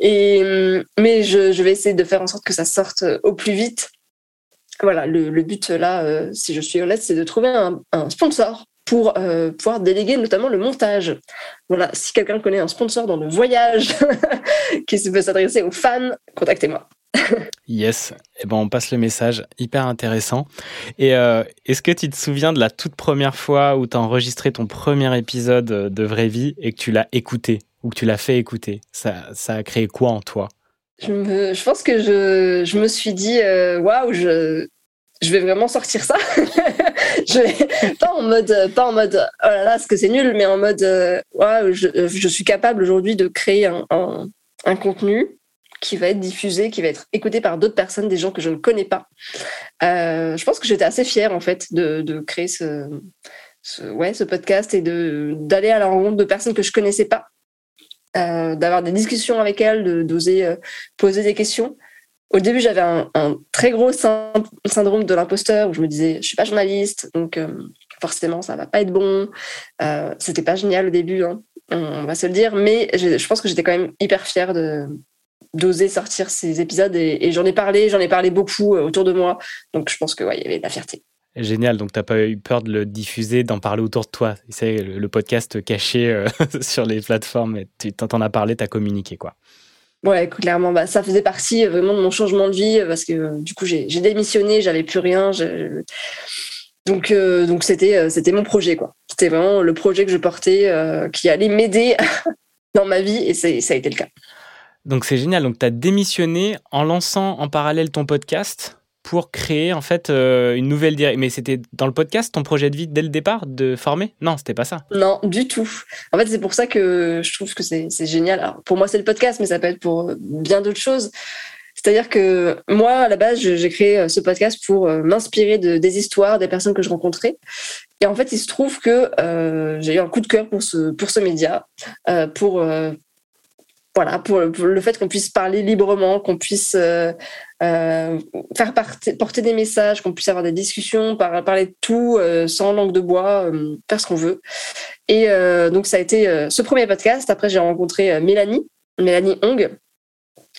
Et, hum, Mais je, je vais essayer de faire en sorte que ça sorte au plus vite. Voilà, le, but là, si je suis honnête, c'est de trouver un sponsor pour euh, pouvoir déléguer notamment le montage. Voilà, si quelqu'un connaît un sponsor dans le voyage qui peut s'adresser aux fans, contactez-moi. Yes. Eh ben, on passe le message. Hyper intéressant. Et euh, est-ce que tu te souviens de la toute première fois où tu as enregistré ton premier épisode de Vraie Vie et que tu l'as écouté ou que tu l'as fait écouter? Ça, ça a créé quoi en toi? Je, me, je pense que je, je me suis dit, euh, waouh, je, je vais vraiment sortir ça. pas en mode, pas en mode, oh là là, ce que c'est nul, mais en mode, euh, waouh, je, je suis capable aujourd'hui de créer un, un, contenu qui va être diffusé, qui va être écouté par d'autres personnes, des gens que je ne connais pas. Euh, je pense que j'étais assez fière en fait de, de créer ce, ouais, ce podcast et d'aller à la rencontre de personnes que je connaissais pas, euh, d'avoir des discussions avec elles, d'oser poser des questions. Au début, j'avais un, très gros syn- syndrome de l'imposteur où je me disais, je suis pas journaliste, donc euh, forcément, ça va pas être bon. Euh, C'était pas génial au début, hein, on va se le dire, mais je, pense que j'étais quand même hyper fière d'oser sortir ces épisodes et, j'en ai parlé, j'en ai parlé beaucoup euh, autour de moi, donc je pense que il y avait de la fierté. Génial. Donc, t'as pas eu peur de le diffuser, d'en parler autour de toi. C'est le, podcast caché euh, sur les plateformes. Tu t'en as parlé, t'as communiqué, quoi. Ouais, clairement, bah, ça faisait partie euh, vraiment de mon changement de vie euh, parce que euh, du coup j'ai démissionné, j'avais plus rien, donc c'était mon projet quoi. C'était vraiment le projet que je portais qui allait m'aider dans ma vie et ça a été le cas. Donc c'est génial. Donc tu as démissionné en lançant en parallèle ton podcast pour créer en fait euh, une nouvelle direction. Mais c'était dans le podcast ton projet de vie dès le départ de former? Non, c'était pas ça. Non, du tout. En fait, c'est pour ça que je trouve que c'est génial. Alors, pour moi, c'est le podcast, mais ça peut être pour bien d'autres choses. C'est-à-dire que moi, à la base, j'ai créé euh, ce podcast pour euh, m'inspirer de, des histoires des personnes que je rencontrais. Et en fait, il se trouve que j'ai eu un coup de cœur pour ce, pour ce média, pour, voilà, pour, le fait qu'on puisse parler librement, qu'on puisse euh, euh, faire porter des messages, qu'on puisse avoir des discussions, parler de tout euh, sans langue de bois, faire ce qu'on veut. Et donc ça a été ce premier podcast. Après j'ai rencontré Mélanie, Mélanie Hong,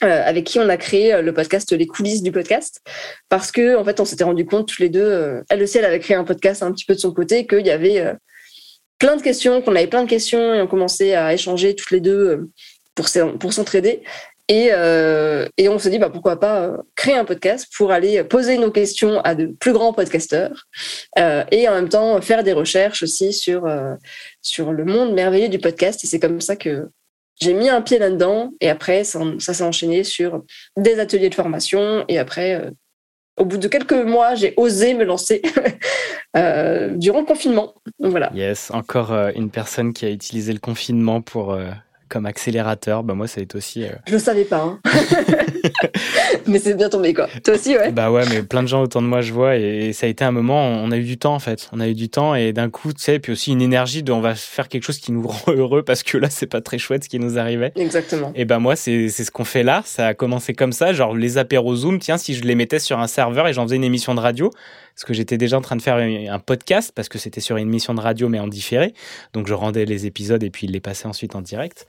avec qui on a créé le podcast Les coulisses du podcast, parce que en fait on s'était rendu compte tous les deux, elle aussi elle avait créé un podcast un petit peu de son côté, qu'il y avait plein de questions, qu'on avait plein de questions et on commençait à échanger toutes les deux pour s'entraider. Et, euh, et, on se dit bah, pourquoi pas euh, créer un podcast pour aller poser nos questions à de plus grands podcasteurs euh, et en même temps faire des recherches aussi sur, sur le monde merveilleux du podcast. Et c'est comme ça que j'ai mis un pied là-dedans. Et après, ça, s'est enchaîné sur des ateliers de formation. Et après, au bout de quelques mois, j'ai osé me lancer durant le confinement. Voilà. Yes, encore une personne qui a utilisé le confinement pour comme accélérateur. Bah moi, ça a été aussi. Euh... Je le savais pas. Hein. mais c'est bien tombé quoi. Toi aussi, ouais. Bah ouais, mais plein de gens autour de moi, je vois, et ça a été un moment. On a eu du temps en fait. On a eu du temps et d'un coup, tu sais, puis aussi une énergie de on va faire quelque chose qui nous rend heureux parce que là, c'est pas très chouette ce qui nous arrivait. Exactement. Et bah moi, c'est c'est ce qu'on fait là. Ça a commencé comme ça, genre les apéros Zoom. Tiens, si je les mettais sur un serveur et j'en faisais une émission de radio, parce que j'étais déjà en train de faire un podcast parce que c'était sur une émission de radio mais en différé. Donc je rendais les épisodes et puis il les passait ensuite en direct.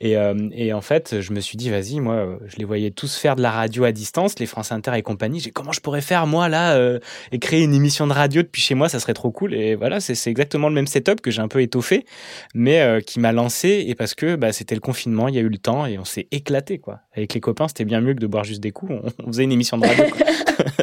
Et, euh, et en fait, je me suis dit, vas-y, moi, je les voyais tous faire de la radio à distance, les France Inter et compagnie. J'ai comment je pourrais faire moi là euh, et créer une émission de radio depuis chez moi, ça serait trop cool. Et voilà, c'est exactement le même setup que j'ai un peu étoffé, mais euh, qui m'a lancé et parce que bah, c'était le confinement, il y a eu le temps et on s'est éclaté quoi. Avec les copains, c'était bien mieux que de boire juste des coups. On, on faisait une émission de radio.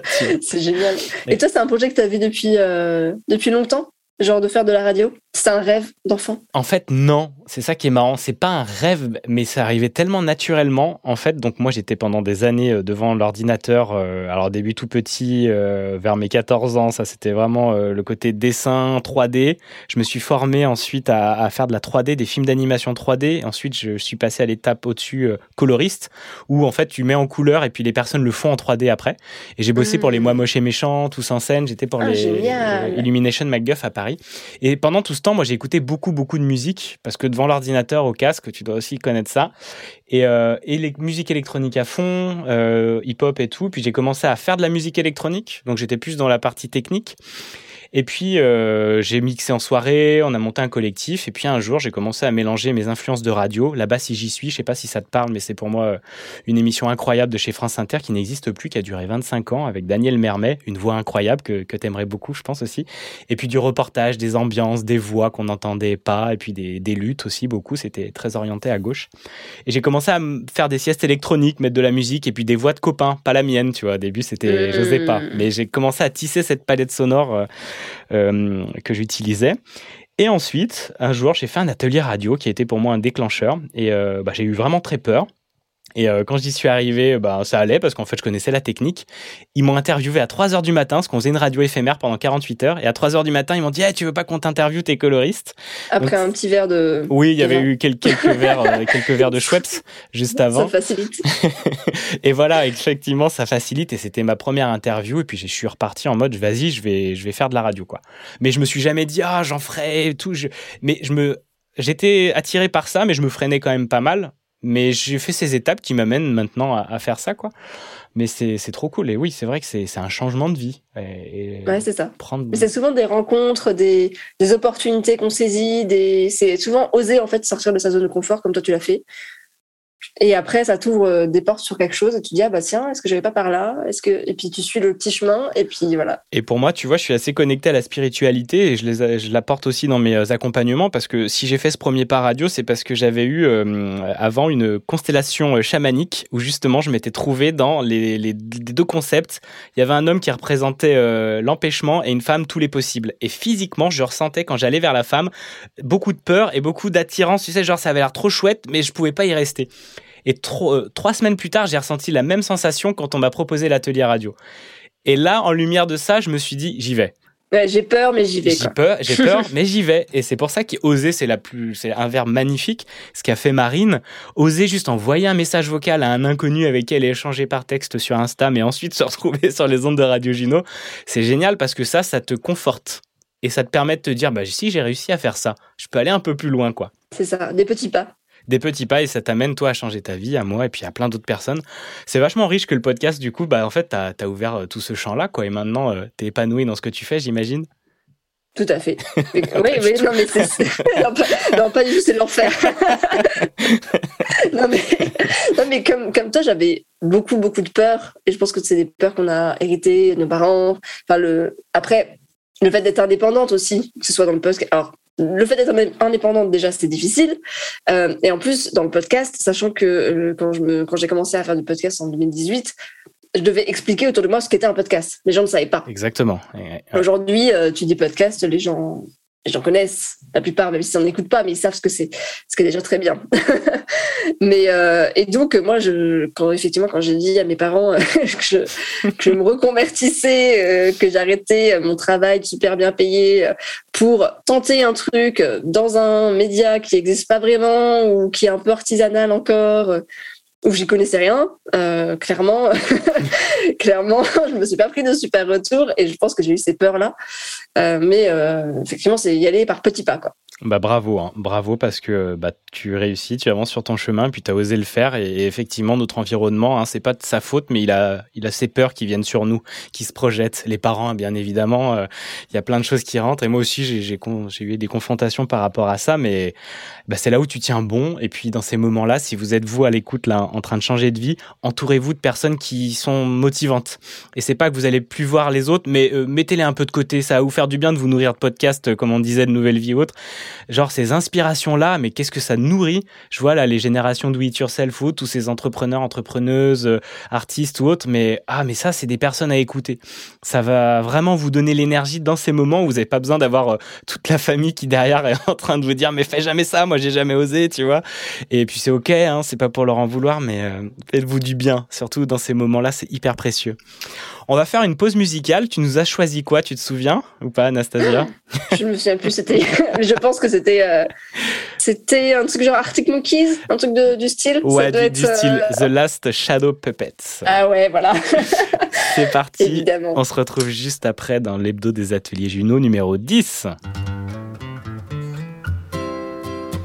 c'est génial. Et toi, c'est un projet que tu vu depuis, euh, depuis longtemps? Genre de faire de la radio C'est un rêve d'enfant En fait, non. C'est ça qui est marrant. C'est pas un rêve, mais ça arrivait tellement naturellement. En fait, donc moi, j'étais pendant des années euh, devant l'ordinateur. Euh, alors, début tout petit, euh, vers mes 14 ans, ça c'était vraiment le côté dessin 3D. Je me suis formé ensuite à, à faire de la 3D, des films d'animation 3D. Ensuite, je suis passé à l'étape au-dessus coloriste, où en fait, tu mets en couleur et puis les personnes le font en 3D après. Et j'ai bossé pour les mmh. Moi Moche et Méchant, tous en scène. J'étais pour ah, les Illumination MacGuff à Paris. Et pendant tout ce temps, moi, j'ai écouté beaucoup, beaucoup de musique parce que devant l'ordinateur, au casque, tu dois aussi connaître ça. Et, euh, et les musiques électroniques à fond, euh, hip-hop et tout. Puis j'ai commencé à faire de la musique électronique, donc j'étais plus dans la partie technique. Et puis, euh, j'ai mixé en soirée, on a monté un collectif. Et puis, un jour, j'ai commencé à mélanger mes influences de radio. Là-bas, si j'y suis, je sais pas si ça te parle, mais c'est pour moi euh, une émission incroyable de chez France Inter qui n'existe plus, qui a duré 25 ans avec Daniel Mermet, une voix incroyable que, que t'aimerais beaucoup, je pense aussi. Et puis, du reportage, des ambiances, des voix qu'on n'entendait pas, et puis des, des luttes aussi, beaucoup. C'était très orienté à gauche. Et j'ai commencé à faire des siestes électroniques, mettre de la musique, et puis des voix de copains, pas la mienne, tu vois. Au début, c'était, mmh. j'osais pas. Mais j'ai commencé à tisser cette palette sonore. Euh, que j'utilisais. Et ensuite, un jour, j'ai fait un atelier radio qui a été pour moi un déclencheur. Et euh, bah, j'ai eu vraiment très peur. Et euh, quand j'y suis arrivé, bah, ça allait parce qu'en fait, je connaissais la technique. Ils m'ont interviewé à 3 heures du matin, parce qu'on faisait une radio éphémère pendant 48 heures. Et à 3 heures du matin, ils m'ont dit hey, Tu veux pas qu'on t'interviewe tes coloristes Après un petit verre de. Oui, il y avait eu quelques, quelques verres, euh, quelques verres de Schweppes juste avant. Ça facilite. et voilà, effectivement, ça facilite. Et c'était ma première interview. Et puis, je suis reparti en mode Vas-y, je vais, je vais faire de la radio. quoi. Mais je me suis jamais dit Ah, j'en ferai tout. Je... Mais je me. J'étais attiré par ça, mais je me freinais quand même pas mal mais j'ai fait ces étapes qui m'amènent maintenant à, à, faire ça, quoi. Mais c'est trop cool. Et oui, c'est vrai que c'est un changement de vie. Et, et ouais, c'est ça. Prendre... Mais c'est souvent des rencontres, des, des opportunités qu'on saisit. Des... C'est souvent oser, en fait, sortir de sa zone de confort, comme toi tu l'as fait. Et après, ça t'ouvre euh, des portes sur quelque chose et tu dis, ah bah tiens, est-ce que j'avais pas par là? Et puis tu suis le petit chemin et puis voilà. Et pour moi, tu vois, je suis assez connecté à la spiritualité et je, les, l'apporte aussi dans mes euh, accompagnements parce que si j'ai fait ce premier pas radio, c'est parce que j'avais eu euh, avant une constellation chamanique où justement je m'étais trouvé dans les, deux concepts. Il y avait un homme qui représentait l'empêchement et une femme tous les possibles. Et physiquement, je ressentais quand j'allais vers la femme beaucoup de peur et beaucoup d'attirance. Tu sais, genre ça avait l'air trop chouette, mais je pouvais pas y rester. Et tro- euh, trois semaines plus tard, j'ai ressenti la même sensation quand on m'a proposé l'atelier radio. Et là, en lumière de ça, je me suis dit, j'y vais. Ouais, j'ai peur, mais j'y vais. J'ai peur, j'ai peur, mais j'y vais. Et c'est pour ça qu'oser, c'est la plus, c'est un verbe magnifique. Ce qu'a fait Marine, oser juste envoyer un message vocal à un inconnu avec qui elle est échangée par texte sur Insta, mais ensuite se retrouver sur les ondes de Radio Gino, c'est génial parce que ça, ça te conforte. Et ça te permet de te dire, bah, si j'ai réussi à faire ça, je peux aller un peu plus loin, quoi. C'est ça, des petits pas. Des petits pas et ça t'amène, toi, à changer ta vie, à moi et puis à plein d'autres personnes. C'est vachement riche que le podcast, du coup, bah, en fait, t'as as ouvert euh, tout ce champ-là, quoi. Et maintenant, euh, t'es épanoui dans ce que tu fais, j'imagine. Tout à fait. oui, oui, non, mais c'est. Non, pas, non, pas du tout, c'est l'enfer. non, mais, non, mais comme, comme toi, j'avais beaucoup, beaucoup de peurs. Et je pense que c'est des peurs qu'on a héritées, nos parents. Enfin, le... Après, le fait d'être indépendante aussi, que ce soit dans le podcast. Alors, le fait d'être indépendante, déjà, c'est difficile. Euh, et en plus, dans le podcast, sachant que euh, quand, je me, quand j'ai commencé à faire du podcast en 2018, je devais expliquer autour de moi ce qu'était un podcast. Les gens ne savaient pas. Exactement. Ouais. Aujourd'hui, euh, tu dis podcast, les gens, les gens connaissent la plupart, même s'ils n'en écoutent pas, mais ils savent ce que c'est, ce qui est déjà très bien. mais euh, et donc moi, je, quand effectivement, quand j'ai dit à mes parents euh, que, je, que je me reconvertissais, euh, que j'arrêtais mon travail super bien payé euh, pour tenter un truc dans un média qui n'existe pas vraiment ou qui est un peu artisanal encore. Où j'y connaissais rien, euh, clairement, clairement, je me suis pas pris de super retour et je pense que j'ai eu ces peurs là, euh, mais euh, effectivement c'est y aller par petits pas quoi. Bah bravo, hein. bravo parce que bah, tu réussis, tu avances sur ton chemin, puis tu as osé le faire. Et, effectivement, notre environnement, hein, c'est pas de sa faute, mais il a, il a ses peurs qui viennent sur nous, qui se projettent. Les parents, bien évidemment, euh, il y a plein de choses qui rentrent. Et moi aussi, j'ai eu des confrontations par rapport à ça, mais bah, c'est là où tu tiens bon. Et puis dans ces moments-là, si vous êtes vous à l'écoute, là, en train de changer de vie, entourez-vous de personnes qui sont motivantes. Et c'est pas que vous allez plus voir les autres, mais euh, mettez-les un peu de côté. Ça va vous faire du bien de vous nourrir de podcasts, euh, comme on disait, de nouvelles vies autres genre ces inspirations là mais qu'est-ce que ça nourrit? Je vois là les générations do it yourself ou tous ces entrepreneurs entrepreneuses euh, artistes ou autres mais ah mais ça c'est des personnes à écouter. Ça va vraiment vous donner l'énergie dans ces moments où vous n'avez pas besoin d'avoir euh, toute la famille qui derrière est en train de vous dire mais fais jamais ça moi j'ai jamais osé tu vois. Et puis c'est ok hein, c'est pas pour leur en vouloir mais euh, faites-vous du bien. Surtout dans ces moments là c'est hyper précieux on va faire une pause musicale tu nous as choisi quoi tu te souviens ou pas Anastasia Je me souviens plus, c'était, je pense que c'était, euh, c'était un truc genre Arctic Monkeys, un truc de, du style. Ça Ouais, doit du, être, du style euh, The Last Shadow Puppets. Ah ouais, voilà, C'est parti. évidemment. On se retrouve juste après dans l'hebdo des ateliers Juno numéro 10.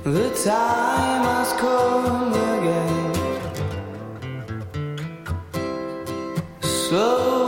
The time has come again. Slowly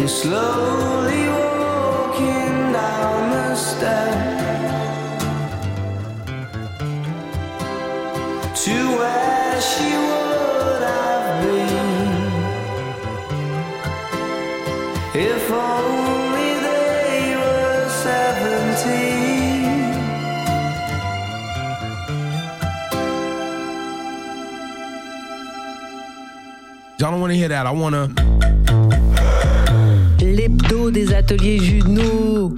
The hear that. I want to. L'hebdo des ateliers Juno.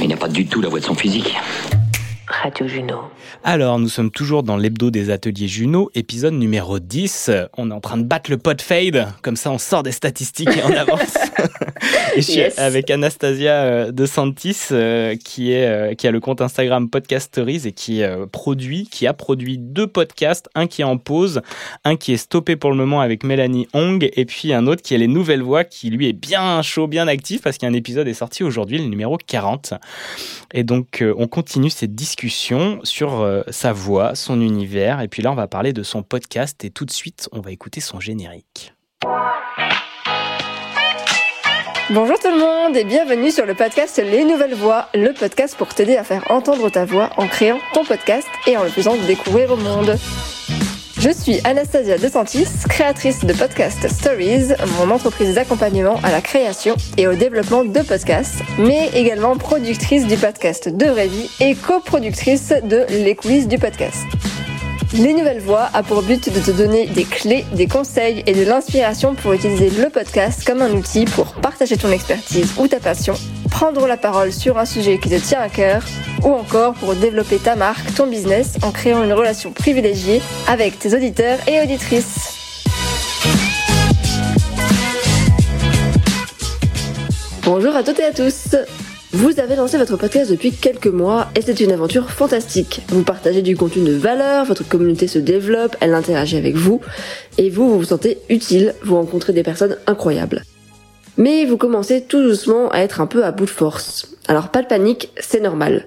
Il n'a pas du tout la voix de son physique. Radio Juno. Alors, nous sommes toujours dans l'hebdo des ateliers Juno, épisode numéro 10. On est en train de battre le pot fade, comme ça on sort des statistiques et on avance. et je suis Yes. avec Anastasia euh, De Santis, euh, qui, est, euh, qui a le compte Instagram Podcast Stories et qui euh, produit, qui a produit deux podcasts, un qui est en pause, un qui est stoppé pour le moment avec Mélanie Hong, et puis un autre qui est Les Nouvelles Voix, qui lui est bien chaud, bien actif, parce qu'un épisode est sorti aujourd'hui, le numéro 40. Et donc, on continue cette discussion sur euh, sa voix, son univers. Et puis là, on va parler de son podcast. Et tout de suite, on va écouter son générique. Bonjour tout le monde et bienvenue sur le podcast Les Nouvelles Voix, le podcast pour t'aider à faire entendre ta voix en créant ton podcast et en le faisant découvrir au monde. Je suis Anastasia De Santis, créatrice de Podcast Stories, mon entreprise d'accompagnement à la création et au développement de podcasts, mais également productrice du podcast De Vraie Vie et coproductrice de Les coulisses du podcast. Les Nouvelles Voix a pour but de te donner des clés, des conseils et de l'inspiration pour utiliser le podcast comme un outil pour partager ton expertise ou ta passion, prendre la parole sur un sujet qui te tient à cœur ou encore pour développer ta marque, ton business en créant une relation privilégiée avec tes auditeurs et auditrices. Bonjour à toutes et à tous vous avez lancé votre podcast depuis quelques mois et c'est une aventure fantastique. Vous partagez du contenu de valeur, votre communauté se développe, elle interagit avec vous et vous, vous vous sentez utile, vous rencontrez des personnes incroyables. Mais vous commencez tout doucement à être un peu à bout de force. Alors pas de panique, c'est normal.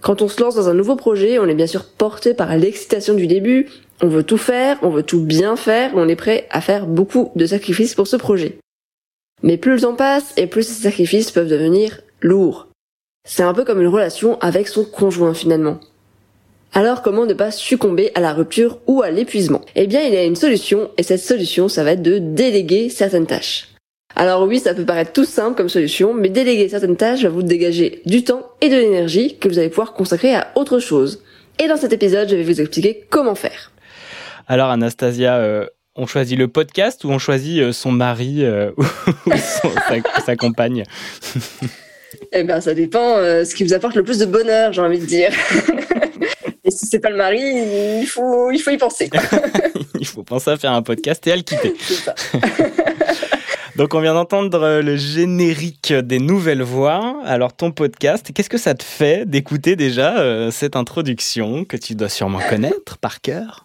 Quand on se lance dans un nouveau projet, on est bien sûr porté par l'excitation du début, on veut tout faire, on veut tout bien faire, on est prêt à faire beaucoup de sacrifices pour ce projet. Mais plus le temps passe et plus ces sacrifices peuvent devenir lourds. C'est un peu comme une relation avec son conjoint finalement. Alors comment ne pas succomber à la rupture ou à l'épuisement? Eh bien il y a une solution et cette solution ça va être de déléguer certaines tâches. Alors oui ça peut paraître tout simple comme solution mais déléguer certaines tâches va vous dégager du temps et de l'énergie que vous allez pouvoir consacrer à autre chose. Et dans cet épisode je vais vous expliquer comment faire. Alors, Anastasia, euh, on choisit le podcast ou on choisit euh, son mari euh, ou son- sa, sa compagne? Eh bien, ça dépend euh, ce qui vous apporte le plus de bonheur, j'ai envie de dire. Et si c'est pas le mari, il faut, il faut y penser. Il faut penser à faire un podcast et à le quitter. C'est ça. Donc, on vient d'entendre euh, le générique des nouvelles voix. Alors, ton podcast, qu'est-ce que ça te fait d'écouter déjà euh, cette introduction que tu dois sûrement connaître par cœur?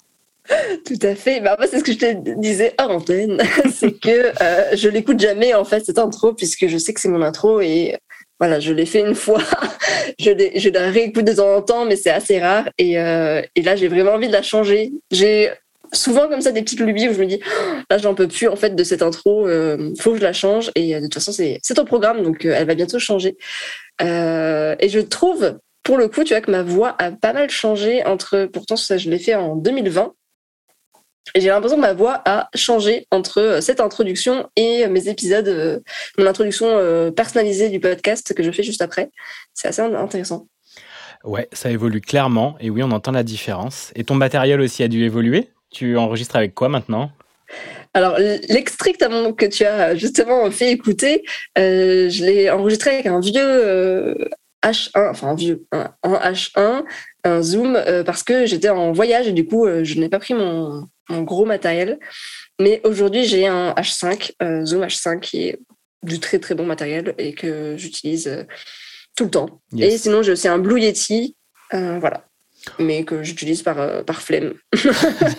Tout à fait. Bah, moi, c'est ce que je te disais hors antenne. c'est que euh, je l'écoute jamais, en fait, cette intro, puisque je sais que c'est mon intro et voilà, je l'ai fait une fois. je, la réécoute de temps en temps, mais c'est assez rare. Et, et là, j'ai vraiment envie de la changer. J'ai souvent comme ça des petites lubies où je me dis, Oh, là, j'en peux plus, en fait, de cette intro. Euh, faut que je la change. Et euh, de toute façon, c'est c'est ton programme, donc euh, elle va bientôt changer. Et je trouve, pour le coup, tu vois, que ma voix a pas mal changé entre, pourtant, ça, je l'ai fait en 2020. Et j'ai l'impression que ma voix a changé entre cette introduction et mes épisodes, mon introduction personnalisée du podcast que je fais juste après. C'est assez intéressant. Ouais, ça évolue clairement. Et oui, on entend la différence. Et ton matériel aussi a dû évoluer? Tu enregistres avec quoi maintenant? Alors, l'extrait que tu as justement fait écouter, euh, je l'ai enregistré avec un vieux euh, H1, enfin un vieux, un, un H1, un Zoom, euh, parce que j'étais en voyage et du coup, euh, je n'ai pas pris mon, mon gros matériel. Mais aujourd'hui, j'ai un H5, euh, Zoom H5, qui est du très très bon matériel et que j'utilise euh, tout le temps. Yes. Et sinon, j'ai aussi un Blue Yeti, euh, voilà, mais que j'utilise par, euh, par flemme.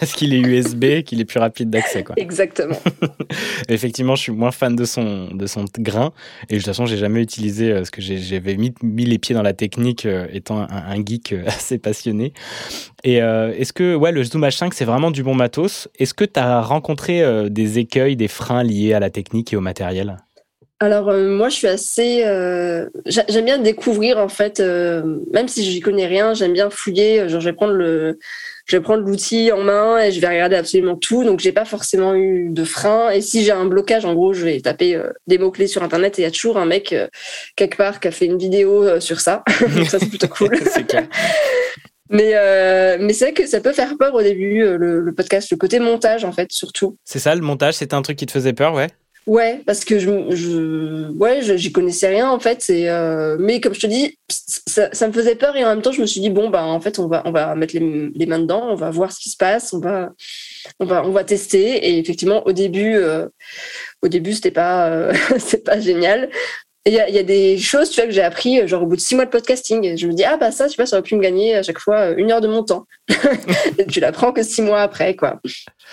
Parce qu'il est USB, qu'il est plus rapide d'accès, quoi. Exactement. Effectivement, je suis moins fan de son, de son grain. Et de toute façon, j'ai jamais utilisé, euh, parce que j'avais mis, mis les pieds dans la technique, euh, étant un, un geek euh, assez passionné. Et est-ce que, ouais, le Zoom H5, c'est vraiment du bon matos. Est-ce que tu as rencontré des écueils, des freins liés à la technique et au matériel? Alors euh, moi je suis assez euh, j'a- j'aime bien découvrir en fait euh, même si j'y connais rien j'aime bien fouiller genre je vais prendre le je vais prendre l'outil en main et je vais regarder absolument tout. Donc j'ai pas forcément eu de frein. Et si j'ai un blocage en gros je vais taper des mots clés sur internet et il y a toujours un mec quelque part qui a fait une vidéo sur ça. Donc ça c'est plutôt cool. C'est clair. Mais, euh, mais c'est vrai que ça peut faire peur au début, le, le podcast, le côté montage, en fait, surtout. C'est ça, le montage, c'était un truc qui te faisait peur, ouais? Ouais, parce que je, je ouais, j'y connaissais rien en fait. C'est, euh, mais comme je te dis, ça, ça me faisait peur et en même temps, je me suis dit bon bah en fait, on va, on va mettre les, les mains dedans, on va voir ce qui se passe, on va, on va, on va tester. Et effectivement, au début, euh, au début, c'était pas, euh, c'est pas génial. Il y a, il y a des choses, tu vois, que j'ai appris, euh, genre au bout de six mois de podcasting. Je me dis, ah bah ça, tu vois, ça aurait pu me gagner à chaque fois euh, une heure de mon temps. et tu l'apprends que six mois après, quoi.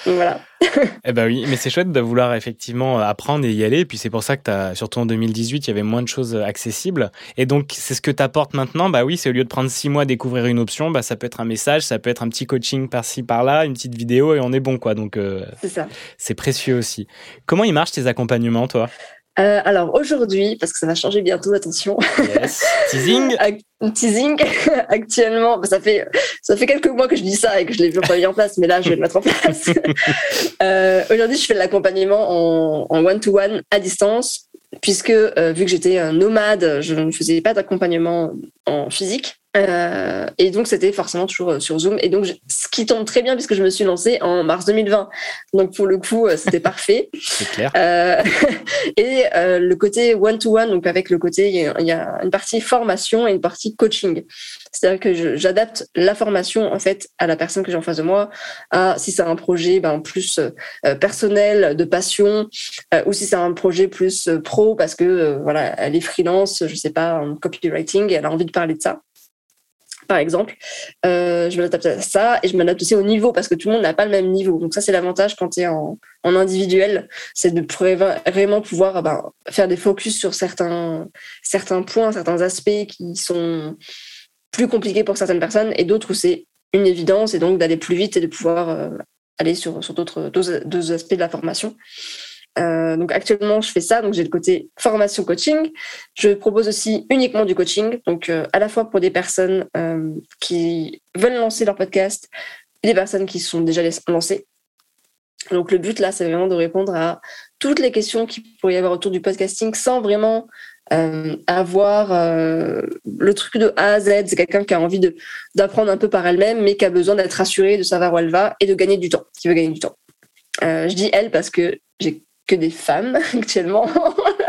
Donc voilà. Eh ben oui, mais c'est chouette de vouloir effectivement apprendre et y aller. Et puis c'est pour ça que t'as, surtout en 2018, il y avait moins de choses accessibles. Et donc c'est ce que t'apportes maintenant. Bah oui, c'est au lieu de prendre six mois à découvrir une option, bah ça peut être un message, ça peut être un petit coaching par-ci par-là, une petite vidéo et on est bon quoi. Donc euh, c'est précieux aussi. Comment ils marchent tes accompagnements, toi? Euh, alors aujourd'hui, parce que ça va changer bientôt, attention. Yes. Teasing. Teasing actuellement bah, ça fait ça fait quelques mois que je dis ça et que je l'ai toujours pas mis en place mais là je vais le mettre en place Euh, aujourd'hui je fais de l'accompagnement en one to one à distance puisque euh, vu que j'étais un nomade je ne faisais pas d'accompagnement en physique Euh, et donc c'était forcément toujours euh, sur Zoom et donc je- ce qui tombe très bien puisque je me suis lancée en mars 2020 donc pour le coup euh, c'était parfait C'est clair. euh, et euh, le côté one-to-one, donc avec le côté, il y, a, il y a une partie formation et une partie coaching. C'est-à-dire que j'adapte la formation en fait à la personne que j'ai en face de moi, à si c'est un projet ben, plus euh, personnel, de passion, ou si c'est un projet plus pro parce que voilà, elle est freelance, je sais pas, en copywriting, et elle a envie de parler de ça par exemple. Euh, je m'adapte à ça et je m'adapte aussi au niveau parce que tout le monde n'a pas le même niveau. Donc ça, c'est l'avantage quand tu es en, en individuel, c'est de vraiment pouvoir ah ben, faire des focus sur certains, certains points, certains aspects qui sont plus compliqués pour certaines personnes et d'autres où c'est une évidence et donc d'aller plus vite et de pouvoir euh, aller sur, sur d'autres aspects de la formation. Euh, donc actuellement, je fais ça. Donc j'ai le côté formation coaching. Je propose aussi uniquement du coaching, donc euh, à la fois pour des personnes euh, qui veulent lancer leur podcast et des personnes qui sont déjà lancées. Donc le but là, c'est vraiment de répondre à toutes les questions qu'il pourrait y avoir autour du podcasting sans vraiment avoir le truc de A à Z. C'est quelqu'un qui a envie de d'apprendre un peu par elle-même, mais qui a besoin d'être rassurée, de savoir où elle va et de gagner du temps, qui veut gagner du temps. Je dis elle parce que j'ai que des femmes actuellement.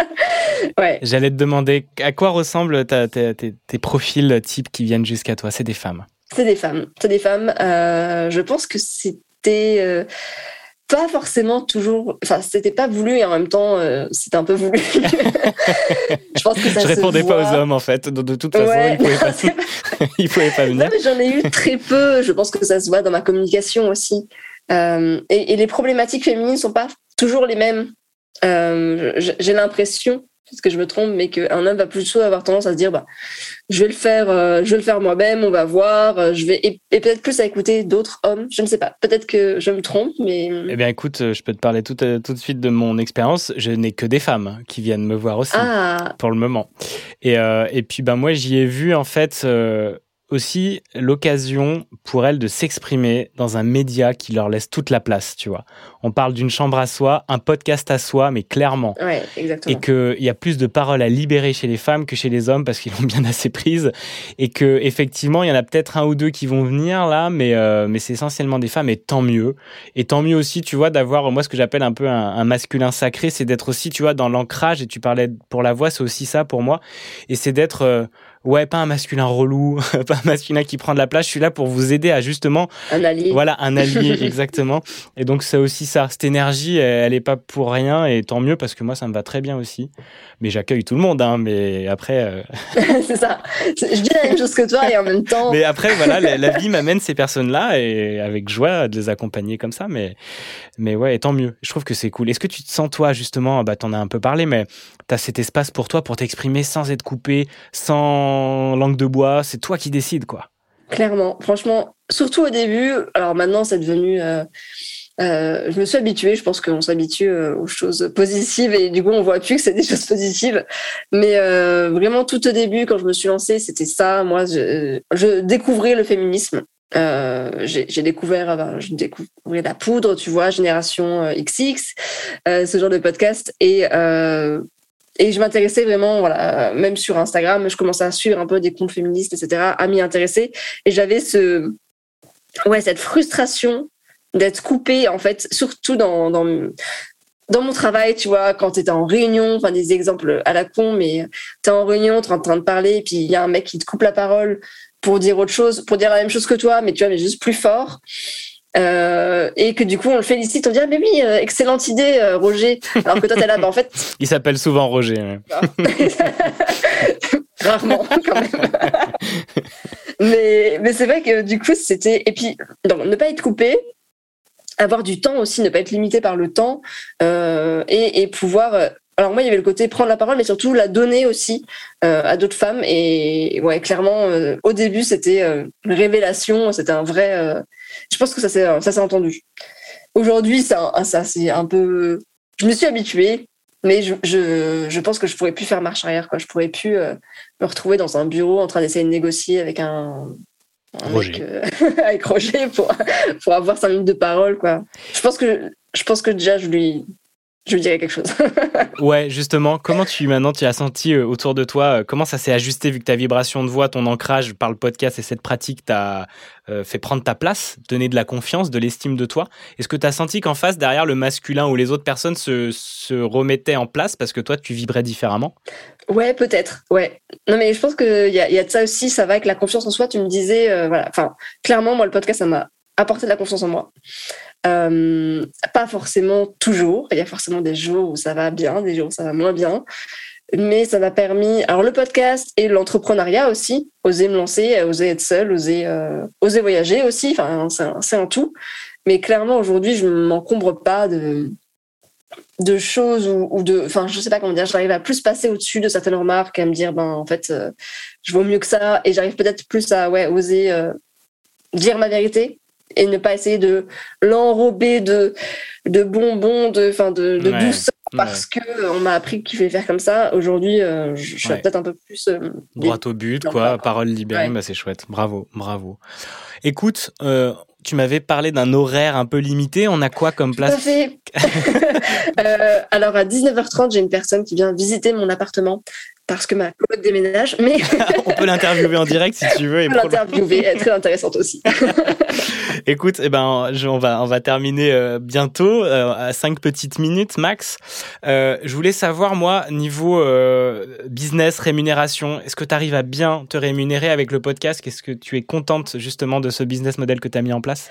ouais. J'allais te demander à quoi ressemblent ta- ta- tes, tes profils types qui viennent jusqu'à toi? C'est des femmes. C'est des femmes. C'est des femmes. Euh, je pense que c'était euh, pas forcément toujours. Enfin, c'était pas voulu et en même temps, euh, c'était un peu voulu. je pense que ça Je se répondais pas aux hommes en fait. De, de toute façon, Ouais. ils pouvaient pas, ils pouvaient pas Non, venir. mais j'en ai eu très peu. Je pense que ça se voit dans ma communication aussi. Euh, et, et les problématiques féminines sont pas toujours les mêmes. Euh, J'ai l'impression, parce que je me trompe, mais qu'un homme va plutôt avoir tendance à se dire, bah, je vais le faire, euh, je vais le faire moi-même. On va voir. euh, Je vais et, et peut-être plus à écouter d'autres hommes. Je ne sais pas. Peut-être que je me trompe, mais Eh bien, écoute, je peux te parler tout, tout de suite de mon expérience. Je n'ai que des femmes qui viennent me voir aussi. ah, pour le moment. Et, euh, et puis, ben, moi, j'y ai vu, en fait, aussi l'occasion pour elles de s'exprimer dans un média qui leur laisse toute la place, tu vois. On parle d'une chambre à soi, un podcast à soi, mais clairement. ouais, exactement. Et qu'il y a plus de paroles à libérer chez les femmes que chez les hommes parce qu'ils l'ont bien assez prise. Et que effectivement, il y en a peut-être un ou deux qui vont venir là, mais, euh, mais c'est essentiellement des femmes et tant mieux. Et tant mieux aussi, tu vois, d'avoir, moi, ce que j'appelle un peu un, un masculin sacré, c'est d'être aussi, tu vois, dans l'ancrage. Et tu parlais pour la voix, c'est aussi ça pour moi. Et c'est d'être, euh, ouais, pas un masculin relou, pas un masculin qui prend de la place. Je suis là pour vous aider à justement Un allié. voilà, un allié, exactement. Et donc, c'est aussi ça. Cette énergie, elle, elle est pas pour rien, et tant mieux, parce que moi, ça me va très bien aussi. Mais j'accueille tout le monde, hein, mais après, euh, c'est ça. Je dis la même chose que toi et en même temps. mais après, voilà, la, la vie m'amène ces personnes-là, et avec joie de les accompagner comme ça, mais, mais ouais, et tant mieux. Je trouve que c'est cool. Est-ce que tu te sens, toi, justement, bah, t'en as un peu parlé, mais t'as cet espace pour toi pour t'exprimer sans être coupé, sans langue de bois, c'est toi qui décides, quoi. Clairement, franchement, surtout au début. Alors maintenant, c'est devenu. euh, euh, je me suis habituée. Je pense qu'on s'habitue euh, aux choses positives et du coup, on voit plus que c'est des choses positives. Mais vraiment, tout au début, quand je me suis lancée, c'était ça. Moi, je, découvrais le féminisme. J'ai découvert, ben, je découvrais la poudre, tu vois, Génération XX, ce genre de podcast. Et, et je m'intéressais vraiment, voilà, même sur Instagram, je commençais à suivre un peu des comptes féministes, etc., à m'y intéresser. Et j'avais ce, ouais, cette frustration d'être coupée, en fait, surtout dans, dans, dans mon travail, tu vois, quand étais en réunion, enfin des exemples à la con, mais tu es en réunion, tu es en train de parler, et puis il y a un mec qui te coupe la parole pour dire autre chose, pour dire la même chose que toi, mais tu vois, mais juste plus fort. Euh, et que du coup on le félicite, on dit ah mais oui, euh, excellente idée euh, Roger. Alors que toi t'es là, bah, en fait. Il s'appelle souvent Roger. ouais. Rarement quand même. mais mais c'est vrai que du coup c'était et puis donc, ne pas être coupé, avoir du temps aussi, ne pas être limité par le temps et, et pouvoir. Alors moi, il y avait le côté prendre la parole, mais surtout la donner aussi euh, à d'autres femmes. Et ouais, clairement, euh, au début, c'était euh, une révélation, c'était un vrai. Je pense que ça s'est ça s'est entendu. Aujourd'hui, ça, ça c'est un peu. Je me suis habituée, mais je, je, je pense que je pourrais plus faire marche arrière. Quoi. Je pourrais plus euh, me retrouver dans un bureau en train d'essayer de négocier avec un. un Roger. mec, euh, avec Roger pour, pour avoir cinq minutes de parole. Quoi. Je pense que je pense que déjà je lui je lui dirais quelque chose. Ouais, justement, comment tu maintenant tu as senti euh, autour de toi, euh, comment ça s'est ajusté vu que ta vibration de voix, ton ancrage par le podcast et cette pratique t'a euh, fait prendre ta place, donner de la confiance, de l'estime de toi? Est-ce que tu as senti qu'en face, derrière le masculin ou les autres personnes se, se remettaient en place parce que toi tu vibrais différemment? Ouais, peut-être. Ouais. Non, mais je pense qu'il y a, y a de ça aussi. Ça va avec la confiance en soi. Tu me disais, voilà. Enfin, clairement, moi, le podcast, ça m'a apporté de la confiance en moi. Euh, pas forcément toujours. Il y a forcément des jours où ça va bien, des jours où ça va moins bien. Mais ça m'a permis. Alors, le podcast et l'entrepreneuriat aussi. Oser me lancer, oser être seule, oser, euh, oser voyager aussi. Enfin, c'est un, tout. Mais clairement, aujourd'hui, je ne m'encombre pas de de choses ou, de enfin je sais pas comment dire j'arrive à plus passer au-dessus de certaines remarques à me dire ben en fait euh, je vaux mieux que ça et j'arrive peut-être plus à ouais oser dire ma vérité et ne pas essayer de l'enrober de de bonbons de enfin de, de Ouais, douceur parce que euh, on m'a appris qu'il fallait faire comme ça aujourd'hui euh, je, je suis Ouais. peut-être un peu plus euh, Droit au but, quoi, parole libérée, Ouais. bah c'est chouette. Bravo, bravo. Écoute, euh, tu m'avais parlé d'un horaire un peu limité. On a quoi comme Tout à place? fait. Euh, alors à 19h30, j'ai une personne qui vient visiter mon appartement parce que ma coloc déménage, mais On peut l'interviewer en direct si tu veux. et peux prolo- l'interviewer, elle est très intéressante aussi. Écoute, eh ben, je- on va on va terminer euh, bientôt euh, à cinq petites minutes max. Euh, je voulais savoir moi niveau business rémunération, est-ce que tu arrives à bien te rémunérer avec le podcast? Est-ce que tu es contente justement de ce business model que tu as mis en place?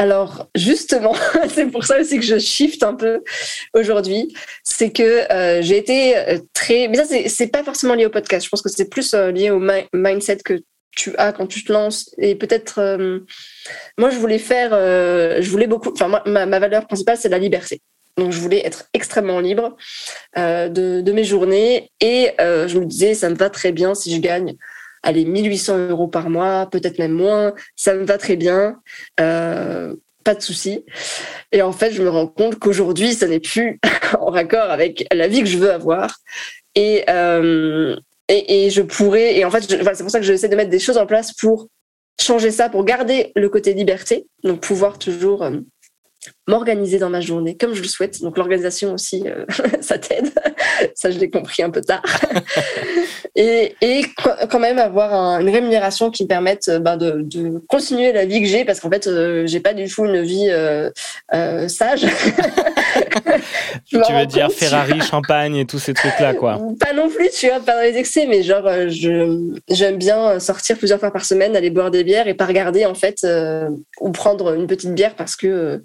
Alors justement, c'est pour ça aussi que je shift un peu aujourd'hui, c'est que euh, j'ai été euh, très, mais ça c'est pas forcément lié au podcast. Je pense que c'est plus euh, lié au mi- mindset que tu as quand tu te lances. Et peut-être moi je voulais faire je voulais beaucoup enfin ma, ma valeur principale c'est la liberté. Donc je voulais être extrêmement libre de, de mes journées. Et je me disais ça me va très bien si je gagne allez 1800 euros par mois peut-être même moins ça me va très bien euh, pas de souci. Et en fait je me rends compte qu'aujourd'hui ça n'est plus en raccord avec la vie que je veux avoir. Et euh, et, et je pourrais et en fait c'est pour ça que j'essaie de mettre des choses en place pour changer ça pour garder le côté liberté donc pouvoir toujours euh, m'organiser dans ma journée comme je le souhaite. Donc l'organisation aussi euh, ça t'aide. Ça je l'ai compris un peu tard. Et, et qu- quand même avoir un- une rémunération qui me permette euh, ben, de, de continuer la vie que j'ai parce qu'en fait euh, j'ai pas du tout une vie euh, sage. Tu veux dire compte, Ferrari, champagne et tous ces trucs là quoi. Pas non plus, tu vois, pas dans les excès, mais genre, je, j'aime bien sortir plusieurs fois par semaine, aller boire des bières et pas regarder, en fait, ou prendre une petite bière parce que,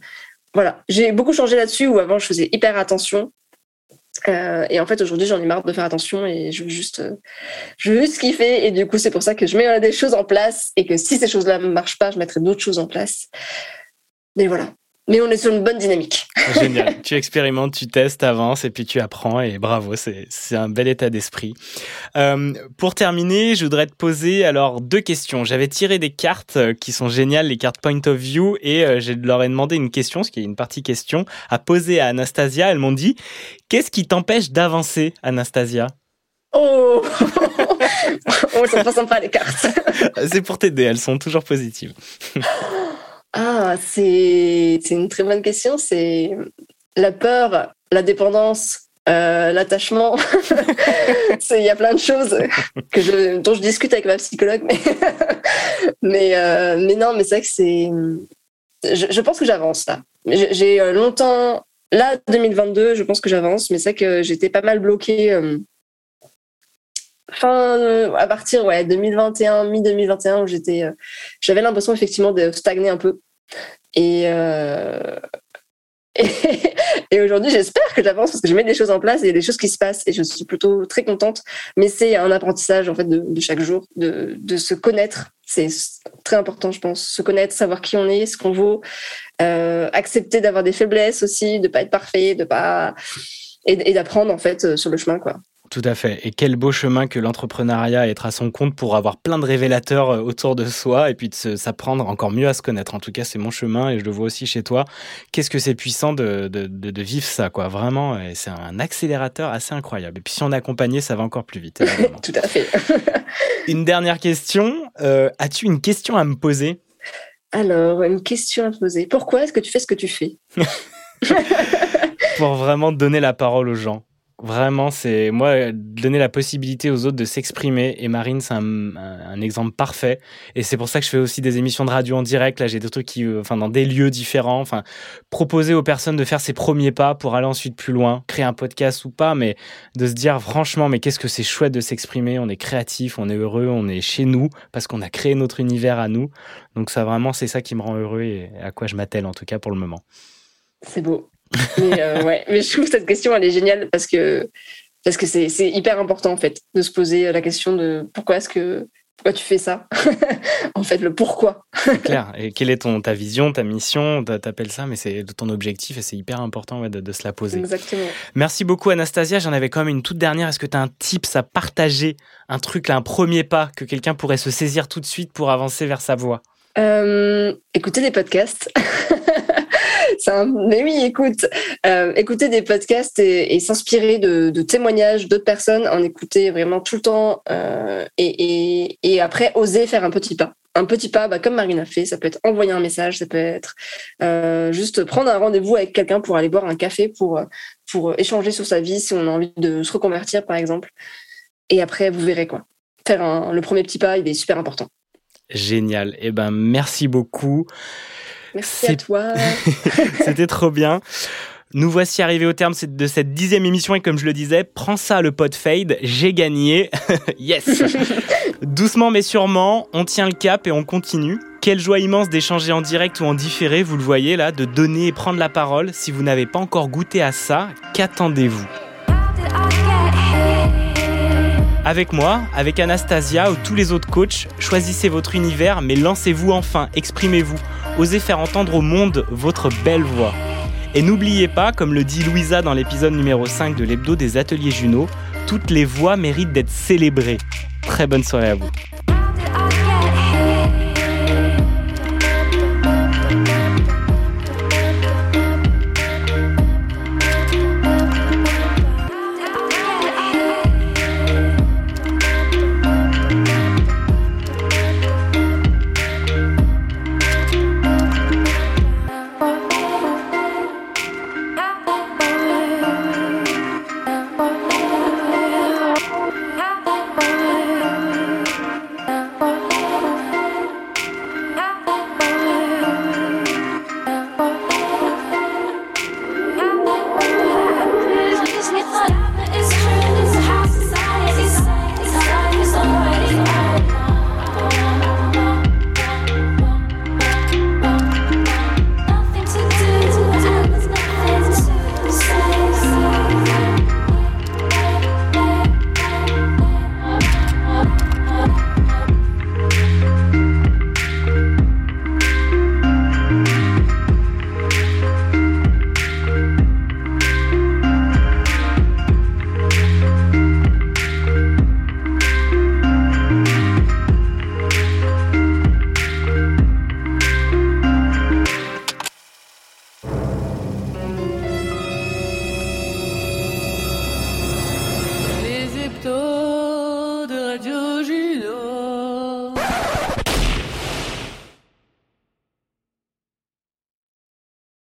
voilà, j'ai beaucoup changé là-dessus où avant je faisais hyper attention. Euh, et en fait, aujourd'hui, j'en ai marre de faire attention et je veux juste, euh, je veux juste kiffer. Et du coup, c'est pour ça que je mets euh, des choses en place et que si ces choses-là ne marchent pas, je mettrai d'autres choses en place. Mais voilà. Mais on est sur une bonne dynamique. Génial. tu expérimentes, tu testes, avances et puis tu apprends et bravo, c'est c'est un bel état d'esprit. Euh, pour terminer, je voudrais te poser alors deux questions. J'avais tiré des cartes euh, qui sont géniales, les cartes Point of View, et euh, je leur ai demandé une question, ce qui est une partie question, à poser à Anastasia. Elles m'ont dit Qu'est-ce qui t'empêche d'avancer, Anastasia? Oh, oh ça sympa les cartes. C'est pour t'aider, elles sont toujours positives. Ah, c'est une très bonne question. C'est la peur, la dépendance euh, l'attachement. Il y a plein de choses que je, dont je discute avec ma psychologue, mais mais, euh, mais non, mais c'est vrai que c'est. Je, pense que j'avance là. J'ai euh, longtemps. Là, 2022, je pense que j'avance, mais c'est vrai que j'étais pas mal bloquée. Fin euh, à partir ouais 2021 mi 2021 où j'étais euh, j'avais l'impression effectivement de stagner un peu. Et euh, et, aujourd'hui j'espère que j'avance parce que je mets des choses en place et des choses qui se passent et je suis plutôt très contente. Mais c'est un apprentissage en fait de, de chaque jour de, de se connaître. C'est très important je pense. Se connaître savoir qui on est ce qu'on vaut. Accepter d'avoir des faiblesses aussi de pas être parfait de pas et, d'apprendre en fait sur le chemin quoi Tout à fait. Et quel beau chemin que l'entrepreneuriat, être à son compte pour avoir plein de révélateurs euh, autour de soi et puis de s'apprendre encore mieux à se connaître. En tout cas, c'est mon chemin et je le vois aussi chez toi. Qu'est-ce que c'est puissant de, de, de, de vivre ça, quoi? Vraiment, et c'est un accélérateur assez incroyable. Et puis si on est accompagné, ça va encore plus vite. tout à fait une dernière question. Euh, As-tu une question à me poser? Alors, une question à te poser. Pourquoi est-ce que tu fais ce que tu fais? Pour vraiment donner la parole aux gens. Vraiment, c'est moi donner la possibilité aux autres de s'exprimer. Et Marine, c'est un, exemple parfait. Et c'est pour ça que je fais aussi des émissions de radio en direct. Là, j'ai des trucs qui, euh, enfin, dans des lieux différents. Enfin, proposer aux personnes de faire ses premiers pas pour aller ensuite plus loin, créer un podcast ou pas, mais de se dire franchement, mais qu'est-ce que c'est chouette de s'exprimer? On est créatif, on est heureux, on est chez nous parce qu'on a créé notre univers à nous. Donc ça, vraiment, c'est ça qui me rend heureux et à quoi je m'attelle en tout cas pour le moment. C'est beau. Mais, euh, ouais. Mais je trouve cette question, elle est géniale parce que parce que c'est hyper important en fait de se poser la question de pourquoi est-ce que pourquoi tu fais ça? En fait, le pourquoi? C'est clair. Et quelle est ton, ta vision, ta mission? T'a- T'appelles ça, mais c'est ton objectif et c'est hyper important ouais, de, de se la poser. Exactement. Merci beaucoup, Anastasia. J'en avais quand même une toute dernière. Est-ce que tu as un tips à partager? Un truc, là, un premier pas que quelqu'un pourrait se saisir tout de suite pour avancer vers sa voie? Euh, écoutez des podcasts. Mais oui, écoute, euh, écouter des podcasts et, s'inspirer de, témoignages d'autres personnes, en écouter vraiment tout le temps euh, et, après oser faire un petit pas. Un petit pas, bah, comme Marine a fait, ça peut être envoyer un message, ça peut être euh, juste prendre un rendez-vous avec quelqu'un pour aller boire un café, pour, échanger sur sa vie si on a envie de se reconvertir, par exemple. Et après, vous verrez quoi. Faire le premier petit pas, il est super important. Génial. Eh ben, merci beaucoup. Merci à toi. C'était trop bien. Nous voici arrivés au terme de cette dixième émission et comme je le disais, prends ça le pot fade, j'ai gagné. yes Doucement mais sûrement, on tient le cap et on continue. Quelle joie immense d'échanger en direct ou en différé, vous le voyez là, de donner et prendre la parole. Si vous n'avez pas encore goûté à ça, qu'attendez-vous? Avec moi, avec Anastasia ou tous les autres coachs, choisissez votre univers mais lancez-vous enfin, exprimez-vous. Osez faire entendre au monde votre belle voix. Et n'oubliez pas, comme le dit Louisa dans l'épisode numéro 5 de l'hebdo des ateliers Juno, toutes les voix méritent d'être célébrées. Très bonne soirée à vous.